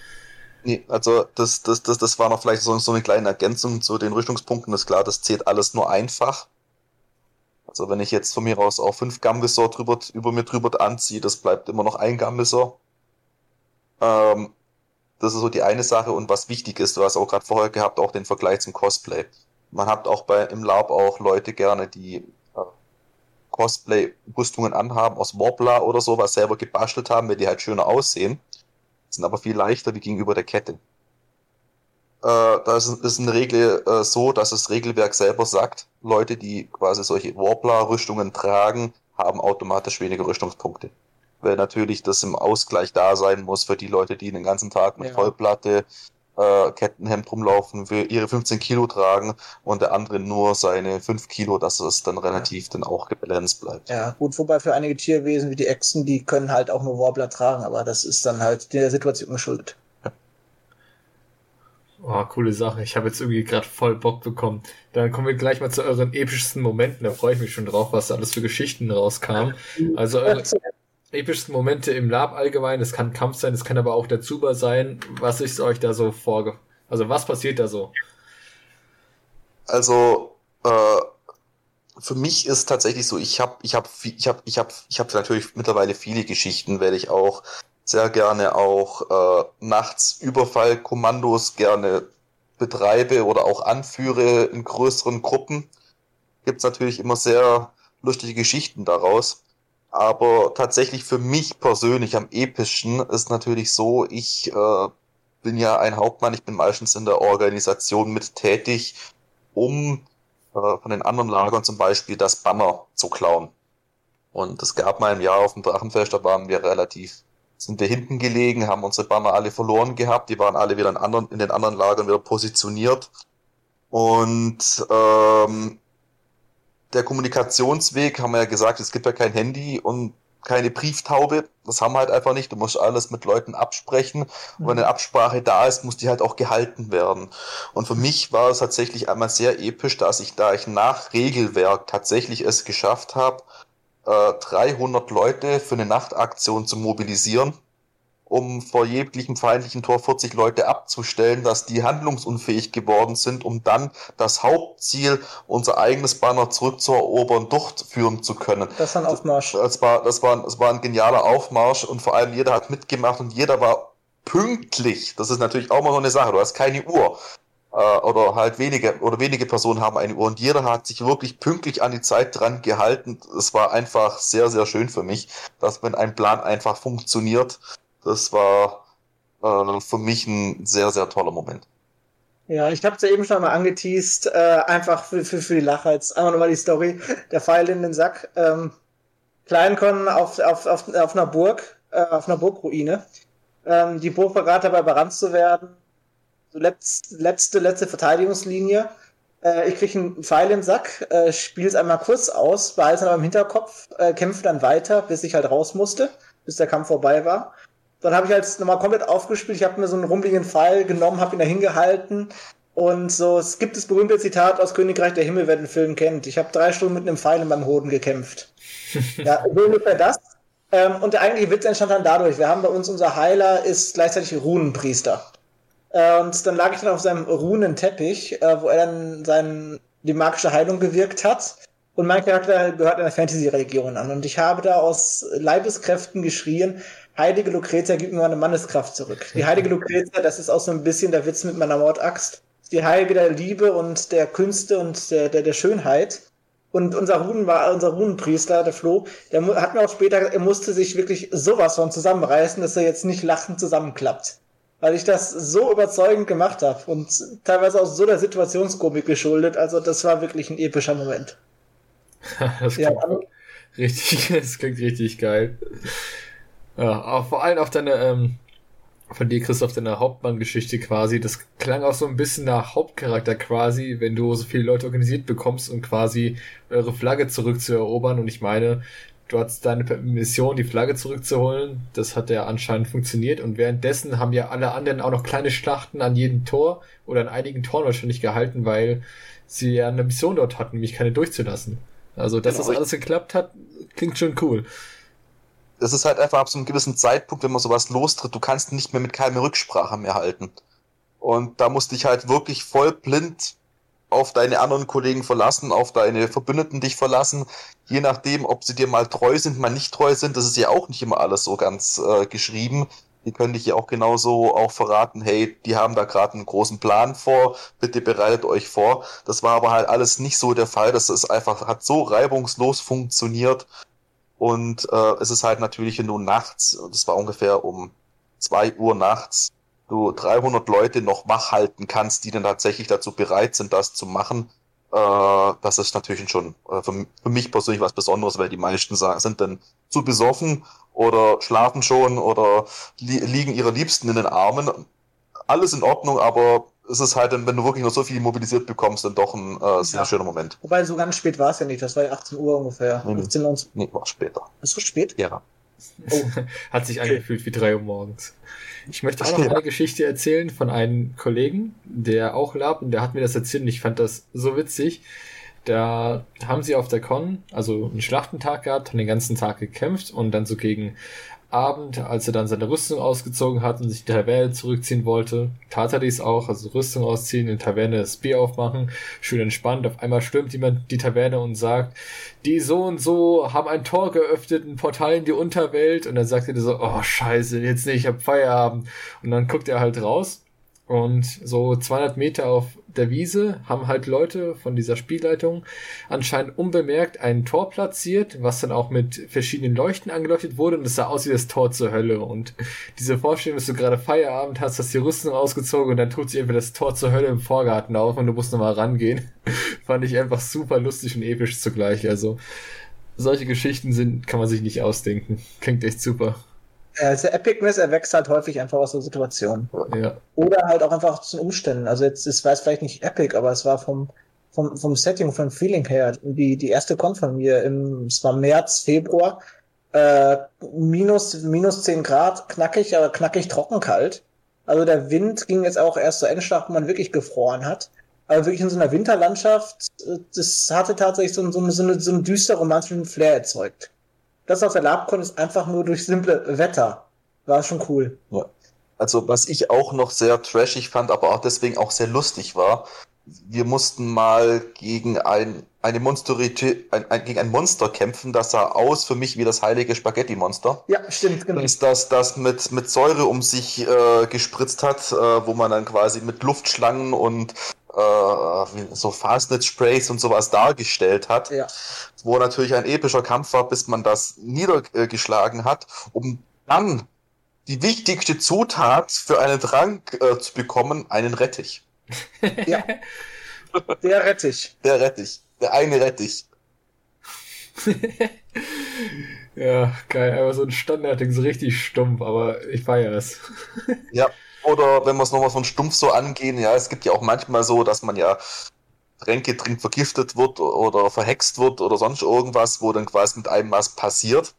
Nee, also das, das, das, das war noch vielleicht so, so eine kleine Ergänzung zu den Rüstungspunkten. Das ist klar, das zählt alles nur einfach. Also wenn ich jetzt von mir aus auch fünf Gambisor drüber, über mir drüber anziehe, das bleibt immer noch ein Gambisor. Ähm, das ist so die eine Sache und was wichtig ist, du hast auch gerade vorher gehabt, auch den Vergleich zum Cosplay. Man hat auch bei im Lab auch Leute gerne, die äh, Cosplay-Rüstungen anhaben aus Warbler oder so, was selber gebastelt haben, weil die halt schöner aussehen, sind aber viel leichter wie gegenüber der Kette. Äh, da ist, ist eine Regel äh, so, dass das Regelwerk selber sagt, Leute, die quasi solche Warbler-Rüstungen tragen, haben automatisch weniger Rüstungspunkte. Weil natürlich das im Ausgleich da sein muss für die Leute, die den ganzen Tag mit ja. Vollplatte, äh, Kettenhemd rumlaufen, für ihre 15 Kilo tragen und der andere nur seine 5 Kilo, dass es dann relativ ja. dann auch gebalanced bleibt. Ja, gut, wobei für einige Tierwesen wie die Echsen, die können halt auch nur Warbler tragen, aber das ist dann halt der Situation geschuldet. Oh, coole Sache. Ich habe jetzt irgendwie gerade voll Bock bekommen. Dann kommen wir gleich mal zu euren epischsten Momenten. Da freue ich mich schon drauf, was da alles für Geschichten rauskam. Also eure epischsten Momente im Lab allgemein. Das kann Kampf sein, das kann aber auch der Zuber sein. Was ist euch da so vorge... Also was passiert da so? Also äh, für mich ist tatsächlich so, ich habe ich habe ich habe ich habe ich habe natürlich mittlerweile viele Geschichten, weil ich auch sehr gerne auch äh, nachts Überfallkommandos gerne betreibe oder auch anführe in größeren Gruppen. Gibt es natürlich immer sehr lustige Geschichten daraus. Aber tatsächlich für mich persönlich am epischsten ist natürlich so, ich äh, bin ja ein Hauptmann, ich bin meistens in der Organisation mit tätig, um äh, von den anderen Lagern zum Beispiel das Banner zu klauen. Und es gab mal ein Jahr auf dem Drachenfest, da waren wir relativ sind wir hinten gelegen, haben unsere Banner alle verloren gehabt, die waren alle wieder in, anderen, in den anderen Lagern wieder positioniert. Und ähm, der Kommunikationsweg, haben wir ja gesagt, es gibt ja kein Handy und keine Brieftaube. Das haben wir halt einfach nicht. Du musst alles mit Leuten absprechen. Und wenn eine Absprache da ist, muss die halt auch gehalten werden. Und für mich war es tatsächlich einmal sehr episch, dass ich, da ich nach Regelwerk tatsächlich es geschafft habe, 300 äh, Leute für eine Nachtaktion zu mobilisieren, um vor jeglichem feindlichen Tor 40 Leute abzustellen, dass die handlungsunfähig geworden sind, um dann das Hauptziel, unser eigenes Banner zurückzuerobern, durchführen zu können. Das war ein Aufmarsch. Das war, das war, das war ein genialer Aufmarsch und vor allem jeder hat mitgemacht und jeder war pünktlich. Das ist natürlich auch mal so eine Sache. Du hast keine Uhr äh, oder halt wenige oder wenige Personen haben eine Uhr und jeder hat sich wirklich pünktlich an die Zeit dran gehalten. Es war einfach sehr, sehr schön für mich, dass wenn ein Plan einfach funktioniert, das war äh, für mich ein sehr, sehr toller Moment. Ja, ich habe es ja eben schon mal angeteased, äh, einfach für, für, für die Lache. Jetzt einfach nochmal die Story. Der Pfeil in den Sack. Ähm, Kleinkon auf, auf, auf, auf einer Burg, äh, auf einer Burgruine. Ähm, die Burg war gerade dabei, überrannt zu werden so letzt, letzte, letzte Verteidigungslinie. Äh, ich kriege einen Pfeil im Sack, äh, spiele es einmal kurz aus, behalte es aber im Hinterkopf, äh, kämpfe dann weiter, bis ich halt raus musste, bis der Kampf vorbei war. Dann habe ich halt nochmal komplett aufgespielt. Ich habe mir so einen rumpeligen Pfeil genommen, habe ihn da hingehalten. Und so, es gibt das berühmte Zitat aus Königreich der Himmel, wer den Film kennt. Ich habe drei Stunden mit einem Pfeil in meinem Hoden gekämpft. ja, so ungefähr das. Ähm, und der eigentliche Witz entstand dann dadurch. Wir haben bei uns, unser Heiler ist gleichzeitig Runenpriester. Äh, und dann lag ich dann auf seinem Runenteppich, äh, wo er dann sein, die magische Heilung gewirkt hat. Und mein Charakter gehört einer Fantasy-Religion an. Und ich habe da aus Leibeskräften geschrien, Heilige Lucretia, gib mir meine Manneskraft zurück. Die Heilige Lucretia, das ist auch so ein bisschen der Witz mit meiner Mordaxt. Die Heilige der Liebe und der Künste und der, der, der Schönheit. Und unser Runen war, unser Runenpriester, der Flo, der hat mir auch später, er musste sich wirklich sowas von zusammenreißen, dass er jetzt nicht lachend zusammenklappt. weil ich das so überzeugend gemacht habe und teilweise auch so der Situationskomik geschuldet. Also das war wirklich ein epischer Moment. das klingt ja, richtig, das klingt richtig geil. Ja, vor allem auch deine, ähm, von dir, Christoph, deine Hauptmann-Geschichte quasi, das klang auch so ein bisschen nach Hauptcharakter quasi, wenn du so viele Leute organisiert bekommst und quasi eure Flagge zurückzuerobern. Und ich meine, du hattest deine Mission, die Flagge zurückzuholen. Das hat ja anscheinend funktioniert. Und währenddessen haben ja alle anderen auch noch kleine Schlachten an jedem Tor oder an einigen Toren wahrscheinlich gehalten, weil sie ja eine Mission dort hatten, nämlich keine durchzulassen. Also, dass genau. das alles geklappt hat, klingt schon cool. Das ist halt einfach ab so einem gewissen Zeitpunkt, wenn man sowas lostritt, du kannst nicht mehr mit keine Rücksprache mehr halten. Und da musste ich halt wirklich voll blind auf deine anderen Kollegen verlassen, auf deine Verbündeten dich verlassen, je nachdem, ob sie dir mal treu sind, mal nicht treu sind, das ist ja auch nicht immer alles so ganz äh, geschrieben. Die können dich ja auch genauso auch verraten, hey, die haben da gerade einen großen Plan vor, bitte bereitet euch vor. Das war aber halt alles nicht so der Fall, das ist einfach, hat so reibungslos funktioniert. Und äh, es ist halt natürlich, du nachts, das war ungefähr um zwei Uhr nachts, du 300 Leute noch wach halten kannst, die dann tatsächlich dazu bereit sind, das zu machen, äh, das ist natürlich schon äh, für, für, mich persönlich was Besonderes, weil die meisten sind dann zu besoffen oder schlafen schon oder li liegen ihre Liebsten in den Armen. Alles in Ordnung, aber es ist halt, wenn du wirklich noch so viel mobilisiert bekommst, dann doch ein äh, sehr ja. schöner Moment. Wobei so ganz spät war es ja nicht, das war ja 18 Uhr ungefähr. Nee, 15 Uhr. Nee, war später. Ist so spät? Ja. Oh. Hat sich angefühlt wie drei Uhr morgens. Ich möchte auch noch eine Geschichte erzählen von einem Kollegen, der auch lab und der hat mir das erzählt und ich fand das so witzig. Da haben sie auf der Con, also einen Schlachtentag gehabt, haben den ganzen Tag gekämpft und dann so gegen Abend, als er dann seine Rüstung ausgezogen hat und sich die Taverne zurückziehen wollte, tat er dies auch, also Rüstung ausziehen, in Taverne das Bier aufmachen, schön entspannt. Auf einmal stürmt jemand die Taverne und sagt, die so und so haben ein Tor geöffnet, ein Portal in die Unterwelt. Und dann sagt er so, oh scheiße, jetzt nicht, ich hab Feierabend. Und dann guckt er halt raus und so 200 Meter auf der Wiese haben halt Leute von dieser Spielleitung anscheinend unbemerkt ein Tor platziert, was dann auch mit verschiedenen Leuchten angeleuchtet wurde und es sah aus wie das Tor zur Hölle. Und diese Vorstellung, dass du gerade Feierabend hast, hast die Rüstung ausgezogen und dann tut sich einfach das Tor zur Hölle im Vorgarten auf und du musst nochmal rangehen. Fand ich einfach super lustig und episch zugleich. Also solche Geschichten sind, kann man sich nicht ausdenken. Klingt echt super. Also Epicness erwächst halt häufig einfach aus der Situation. Ja. Oder halt auch einfach zu den Umständen. Also jetzt, es war jetzt vielleicht nicht Epic, aber es war vom, vom, vom Setting, vom Feeling her, die, die erste Con von mir im, es war März, Februar, äh, minus, minus 10 Grad, knackig, aber knackig trocken kalt. Also der Wind ging jetzt auch erst zur Endschlacht, wo man wirklich gefroren hat. Aber wirklich in so einer Winterlandschaft, äh, das hatte tatsächlich so, so, so, eine, so einen düster romantischen Flair erzeugt das aus der LabCon ist einfach nur durch simple Wetter. War schon cool. Ja. Also was ich auch noch sehr trashig fand, aber auch deswegen auch sehr lustig war, wir mussten mal gegen ein, eine Monsterität, ein, ein, gegen ein Monster kämpfen, das sah aus für mich wie das heilige Spaghetti-Monster. Ja, stimmt, genau. Das, das, das mit, mit Säure um sich äh, gespritzt hat, äh, wo man dann quasi mit Luftschlangen und äh, so Fastnet-Sprays und sowas dargestellt hat. Ja. Wo natürlich ein epischer Kampf war, bis man das niedergeschlagen hat, um dann die wichtigste Zutat für einen Trank äh, zu bekommen, einen Rettich. Ja. Der Rettich. Der Rettich. Der eine Rettich. ja, geil. Aber so ein Standardding, so richtig stumpf, aber ich feiere es. ja. Oder wenn wir es nochmal von stumpf so angehen, ja, es gibt ja auch manchmal so, dass man ja Tränke trinkt, vergiftet wird oder verhext wird oder sonst irgendwas, wo dann quasi mit einem was passiert.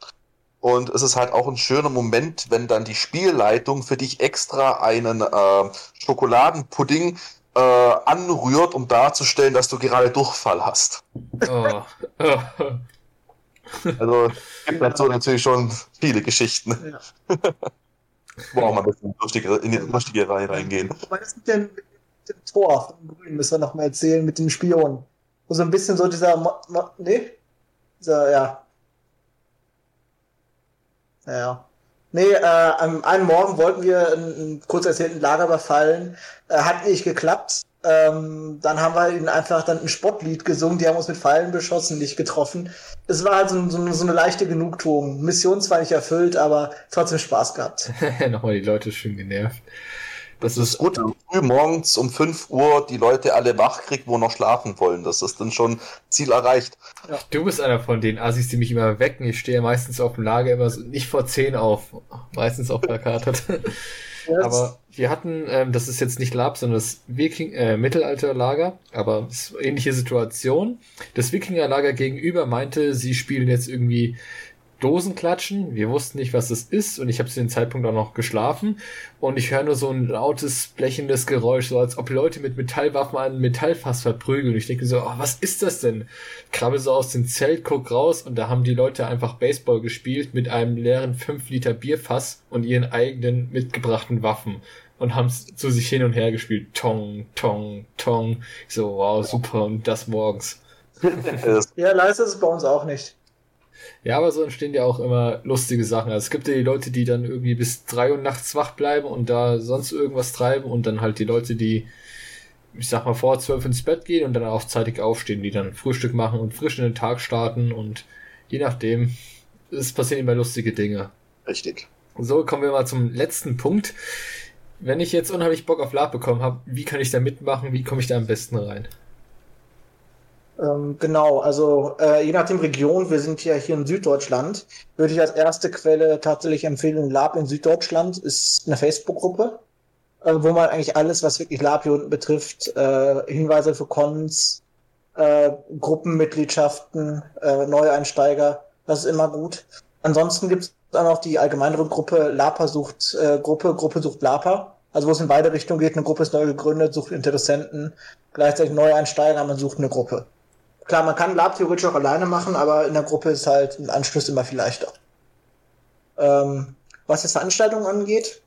Und es ist halt auch ein schöner Moment, wenn dann die Spielleitung für dich extra einen äh, Schokoladenpudding äh, anrührt, um darzustellen, dass du gerade Durchfall hast. Oh. also gibt dazu natürlich schon viele Geschichten. Ja. Wo auch mal ein bisschen in die lustige Reihe reingehen. Ist denn mit dem Tor von Grün, müssen wir noch mal erzählen, mit dem Spion? Wo so ein bisschen so dieser, Mo Mo nee? Dieser, ja. Ja. Nee, äh, am einen Morgen wollten wir einen kurz erzählten Lager überfallen. Äh, hat nicht geklappt. Ähm, dann haben wir ihnen einfach dann ein Spottlied gesungen, die haben uns mit Pfeilen beschossen, nicht getroffen. Es war halt so, so, so eine leichte Genugtuung. Mission zwar nicht erfüllt, aber trotzdem Spaß gehabt. Nochmal die Leute schön genervt. Das, das ist gut, wenn früh morgens um 5 Uhr die Leute alle wach kriegt, wo noch schlafen wollen. Das ist dann schon Ziel erreicht. Ja. Du bist einer von den Assis, die mich immer wecken. Ich stehe meistens auf dem Lager immer so, nicht vor 10 auf. Meistens auf Plakat. Aber wir hatten, ähm, das ist jetzt nicht Lab, sondern das Viking, äh, Mittelalterlager, aber ähnliche Situation. Das Wikingerlager gegenüber meinte, sie spielen jetzt irgendwie Dosen klatschen. Wir wussten nicht, was es ist und ich habe zu dem Zeitpunkt auch noch geschlafen und ich höre nur so ein lautes, blechendes Geräusch, so als ob Leute mit Metallwaffen ein Metallfass verprügeln. Ich denke so, oh, was ist das denn? Krabbel so aus dem Zelt, guck raus und da haben die Leute einfach Baseball gespielt mit einem leeren 5 Liter Bierfass und ihren eigenen mitgebrachten Waffen und haben es zu sich hin und her gespielt. Tong, tong, tong. Ich so, wow, super und das morgens. ja, leise ist es bei uns auch nicht. Ja, aber so entstehen ja auch immer lustige Sachen. Also es gibt ja die Leute, die dann irgendwie bis drei Uhr nachts wach bleiben und da sonst irgendwas treiben und dann halt die Leute, die, ich sag mal, vor zwölf ins Bett gehen und dann auch zeitig aufstehen, die dann Frühstück machen und frisch in den Tag starten und je nachdem, es passieren immer lustige Dinge. Richtig. So, kommen wir mal zum letzten Punkt. Wenn ich jetzt unheimlich Bock auf Lab bekommen habe, wie kann ich da mitmachen? Wie komme ich da am besten rein? Ähm, genau, also äh, je nachdem Region, wir sind ja hier in Süddeutschland, würde ich als erste Quelle tatsächlich empfehlen, Lab in Süddeutschland ist eine Facebook-Gruppe, äh, wo man eigentlich alles, was wirklich Lab hier unten betrifft, äh, Hinweise für Cons, äh, Gruppenmitgliedschaften, äh, Neueinsteiger, das ist immer gut. Ansonsten gibt es dann auch die allgemeinere Gruppe Lapa sucht äh, Gruppe, Gruppe sucht Lapa. Also wo es in beide Richtungen geht, eine Gruppe ist neu gegründet, sucht Interessenten, gleichzeitig Neueinsteiger, man sucht eine Gruppe. Klar, man kann Lab theoretisch auch alleine machen, aber in der Gruppe ist halt ein Anschluss immer viel leichter. Ähm, was das Veranstaltungen angeht,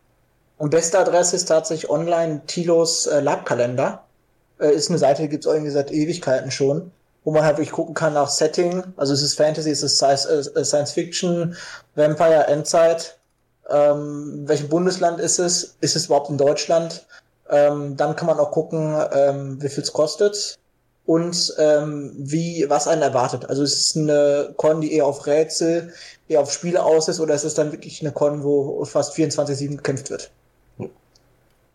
und beste Adresse ist tatsächlich online Tilos äh, Labkalender. Äh, ist eine Seite, die gibt es irgendwie seit Ewigkeiten schon, wo man halt wirklich gucken kann nach Setting. Also es ist Fantasy, es ist Science, äh, Science Fiction, Vampire, Endzeit. Ähm, welchem Bundesland ist es? Ist es überhaupt in Deutschland? Ähm, dann kann man auch gucken, ähm, wie viel es kostet und ähm, wie was einen erwartet. Also ist es eine Con, die eher auf Rätsel, eher auf Spiele aus ist, oder ist es dann wirklich eine Con, wo fast 24-7 gekämpft wird? Äh,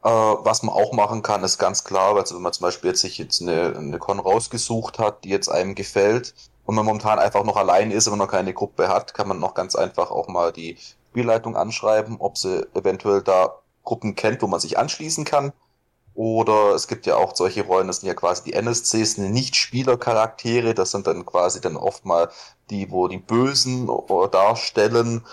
was man auch machen kann, ist ganz klar, also wenn man zum Beispiel jetzt sich jetzt eine, eine Con rausgesucht hat, die jetzt einem gefällt und man momentan einfach noch allein ist, aber noch keine Gruppe hat, kann man noch ganz einfach auch mal die Spielleitung anschreiben, ob sie eventuell da Gruppen kennt, wo man sich anschließen kann oder es gibt ja auch solche Rollen, das sind ja quasi die NSCs, die Nicht-Spieler-Charaktere. Das sind dann quasi dann oft mal die, wo die Bösen darstellen.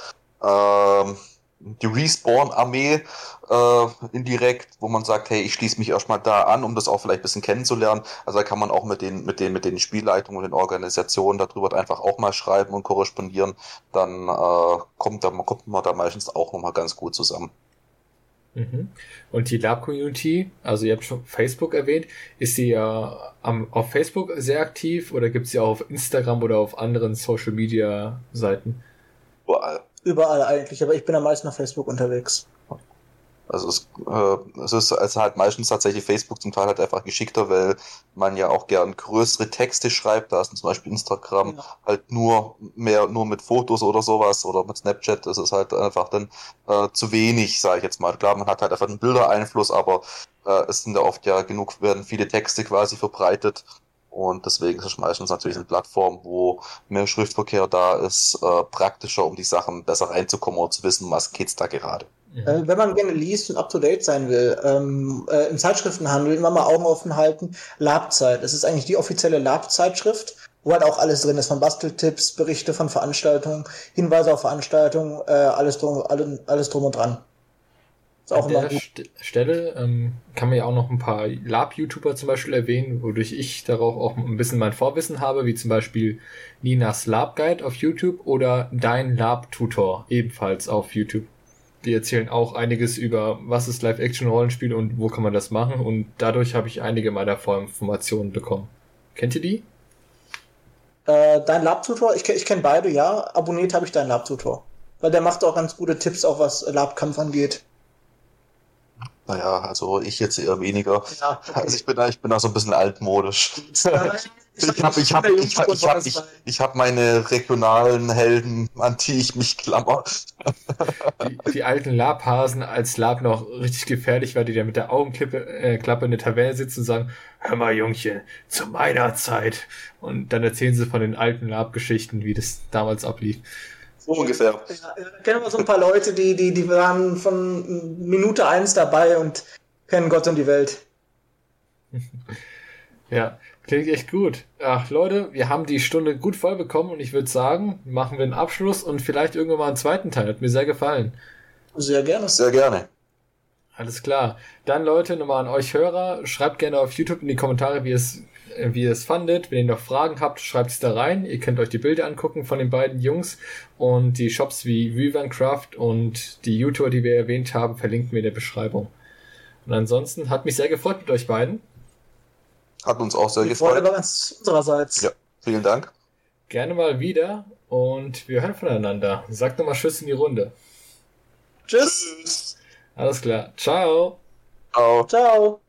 Ähm, die Respawn-Armee äh, indirekt, wo man sagt, hey, ich schließe mich erstmal da an, um das auch vielleicht ein bisschen kennenzulernen. Also da kann man auch mit den, mit den, mit den Spielleitungen und den Organisationen darüber einfach auch mal schreiben und korrespondieren. Dann äh, kommt, da, kommt man da meistens auch nochmal ganz gut zusammen. Mhm. Und die Lab-Community, also ihr habt schon Facebook erwähnt, ist sie ja am, auf Facebook sehr aktiv oder gibt es sie auch auf Instagram oder auf anderen Social-Media-Seiten? Überall. Überall eigentlich, aber ich bin am meisten auf Facebook unterwegs. Also es, äh, es ist also halt meistens tatsächlich Facebook zum Teil halt einfach geschickter, weil man ja auch gern größere Texte schreibt. Da ist zum Beispiel Instagram ja. halt nur mehr nur mit Fotos oder sowas oder mit Snapchat. Das ist halt einfach dann äh, zu wenig, sage ich jetzt mal. Klar, man hat halt einfach einen Bildereinfluss, aber äh, es sind ja oft ja genug, werden viele Texte quasi verbreitet. Und deswegen ist es meistens natürlich eine Plattform, wo mehr Schriftverkehr da ist, äh, praktischer, um die Sachen besser reinzukommen und zu wissen, was geht's da gerade. Äh, wenn man gerne liest und up-to-date sein will, ähm, äh, im Zeitschriftenhandel immer mal Augen offen halten. Labzeit. Es ist eigentlich die offizielle Lab-Zeitschrift, wo halt auch alles drin ist, von Basteltipps, Berichte von Veranstaltungen, Hinweise auf Veranstaltungen, äh, alles, drum, alles, alles drum und dran. Ist auch An der St Stelle ähm, kann man ja auch noch ein paar Lab-YouTuber zum Beispiel erwähnen, wodurch ich darauf auch ein bisschen mein Vorwissen habe, wie zum Beispiel Ninas Lab Guide auf YouTube oder Dein Lab-Tutor ebenfalls auf YouTube die erzählen auch einiges über, was ist Live-Action-Rollenspiel und wo kann man das machen. Und dadurch habe ich einige meiner Vorinformationen bekommen. Kennt ihr die? Äh, dein Lab-Tutor, ich, ich kenne beide, ja. Abonniert habe ich deinen Lab-Tutor. Weil der macht auch ganz gute Tipps, auch was Lab-Kampf angeht. Naja, also ich jetzt eher weniger. Ja, okay. Also ich bin da, ich bin da so ein bisschen altmodisch. ich habe ich hab, ich hab, ich hab, ich, ich hab meine regionalen Helden, an die ich mich klammer. Die, die alten Labhasen, als Lab noch richtig gefährlich war, die da mit der Augenklappe äh, Klappe in der Taverne sitzen und sagen, hör mal Jungchen, zu meiner Zeit. Und dann erzählen sie von den alten Lab-Geschichten, wie das damals ablief. So ungefähr. Ja, ich kenne aber so ein paar Leute, die, die, die waren von Minute eins dabei und kennen Gott und die Welt. ja, klingt echt gut. Ach, Leute, wir haben die Stunde gut voll bekommen und ich würde sagen, machen wir einen Abschluss und vielleicht irgendwann mal einen zweiten Teil. Hat mir sehr gefallen. Sehr gerne. Sehr gerne. Alles klar. Dann Leute, nochmal an euch Hörer, schreibt gerne auf YouTube in die Kommentare, wie es wie ihr es fandet. Wenn ihr noch Fragen habt, schreibt es da rein. Ihr könnt euch die Bilder angucken von den beiden Jungs und die Shops wie Vivancraft und die YouTuber, die wir erwähnt haben, verlinken wir in der Beschreibung. Und ansonsten hat mich sehr gefreut mit euch beiden. Hat uns auch sehr die gefreut. Freude war ganz unsererseits. Ja, vielen Dank. Gerne mal wieder und wir hören voneinander. Sagt nochmal Tschüss in die Runde. Tschüss. Alles klar. Ciao. Ciao. Ciao.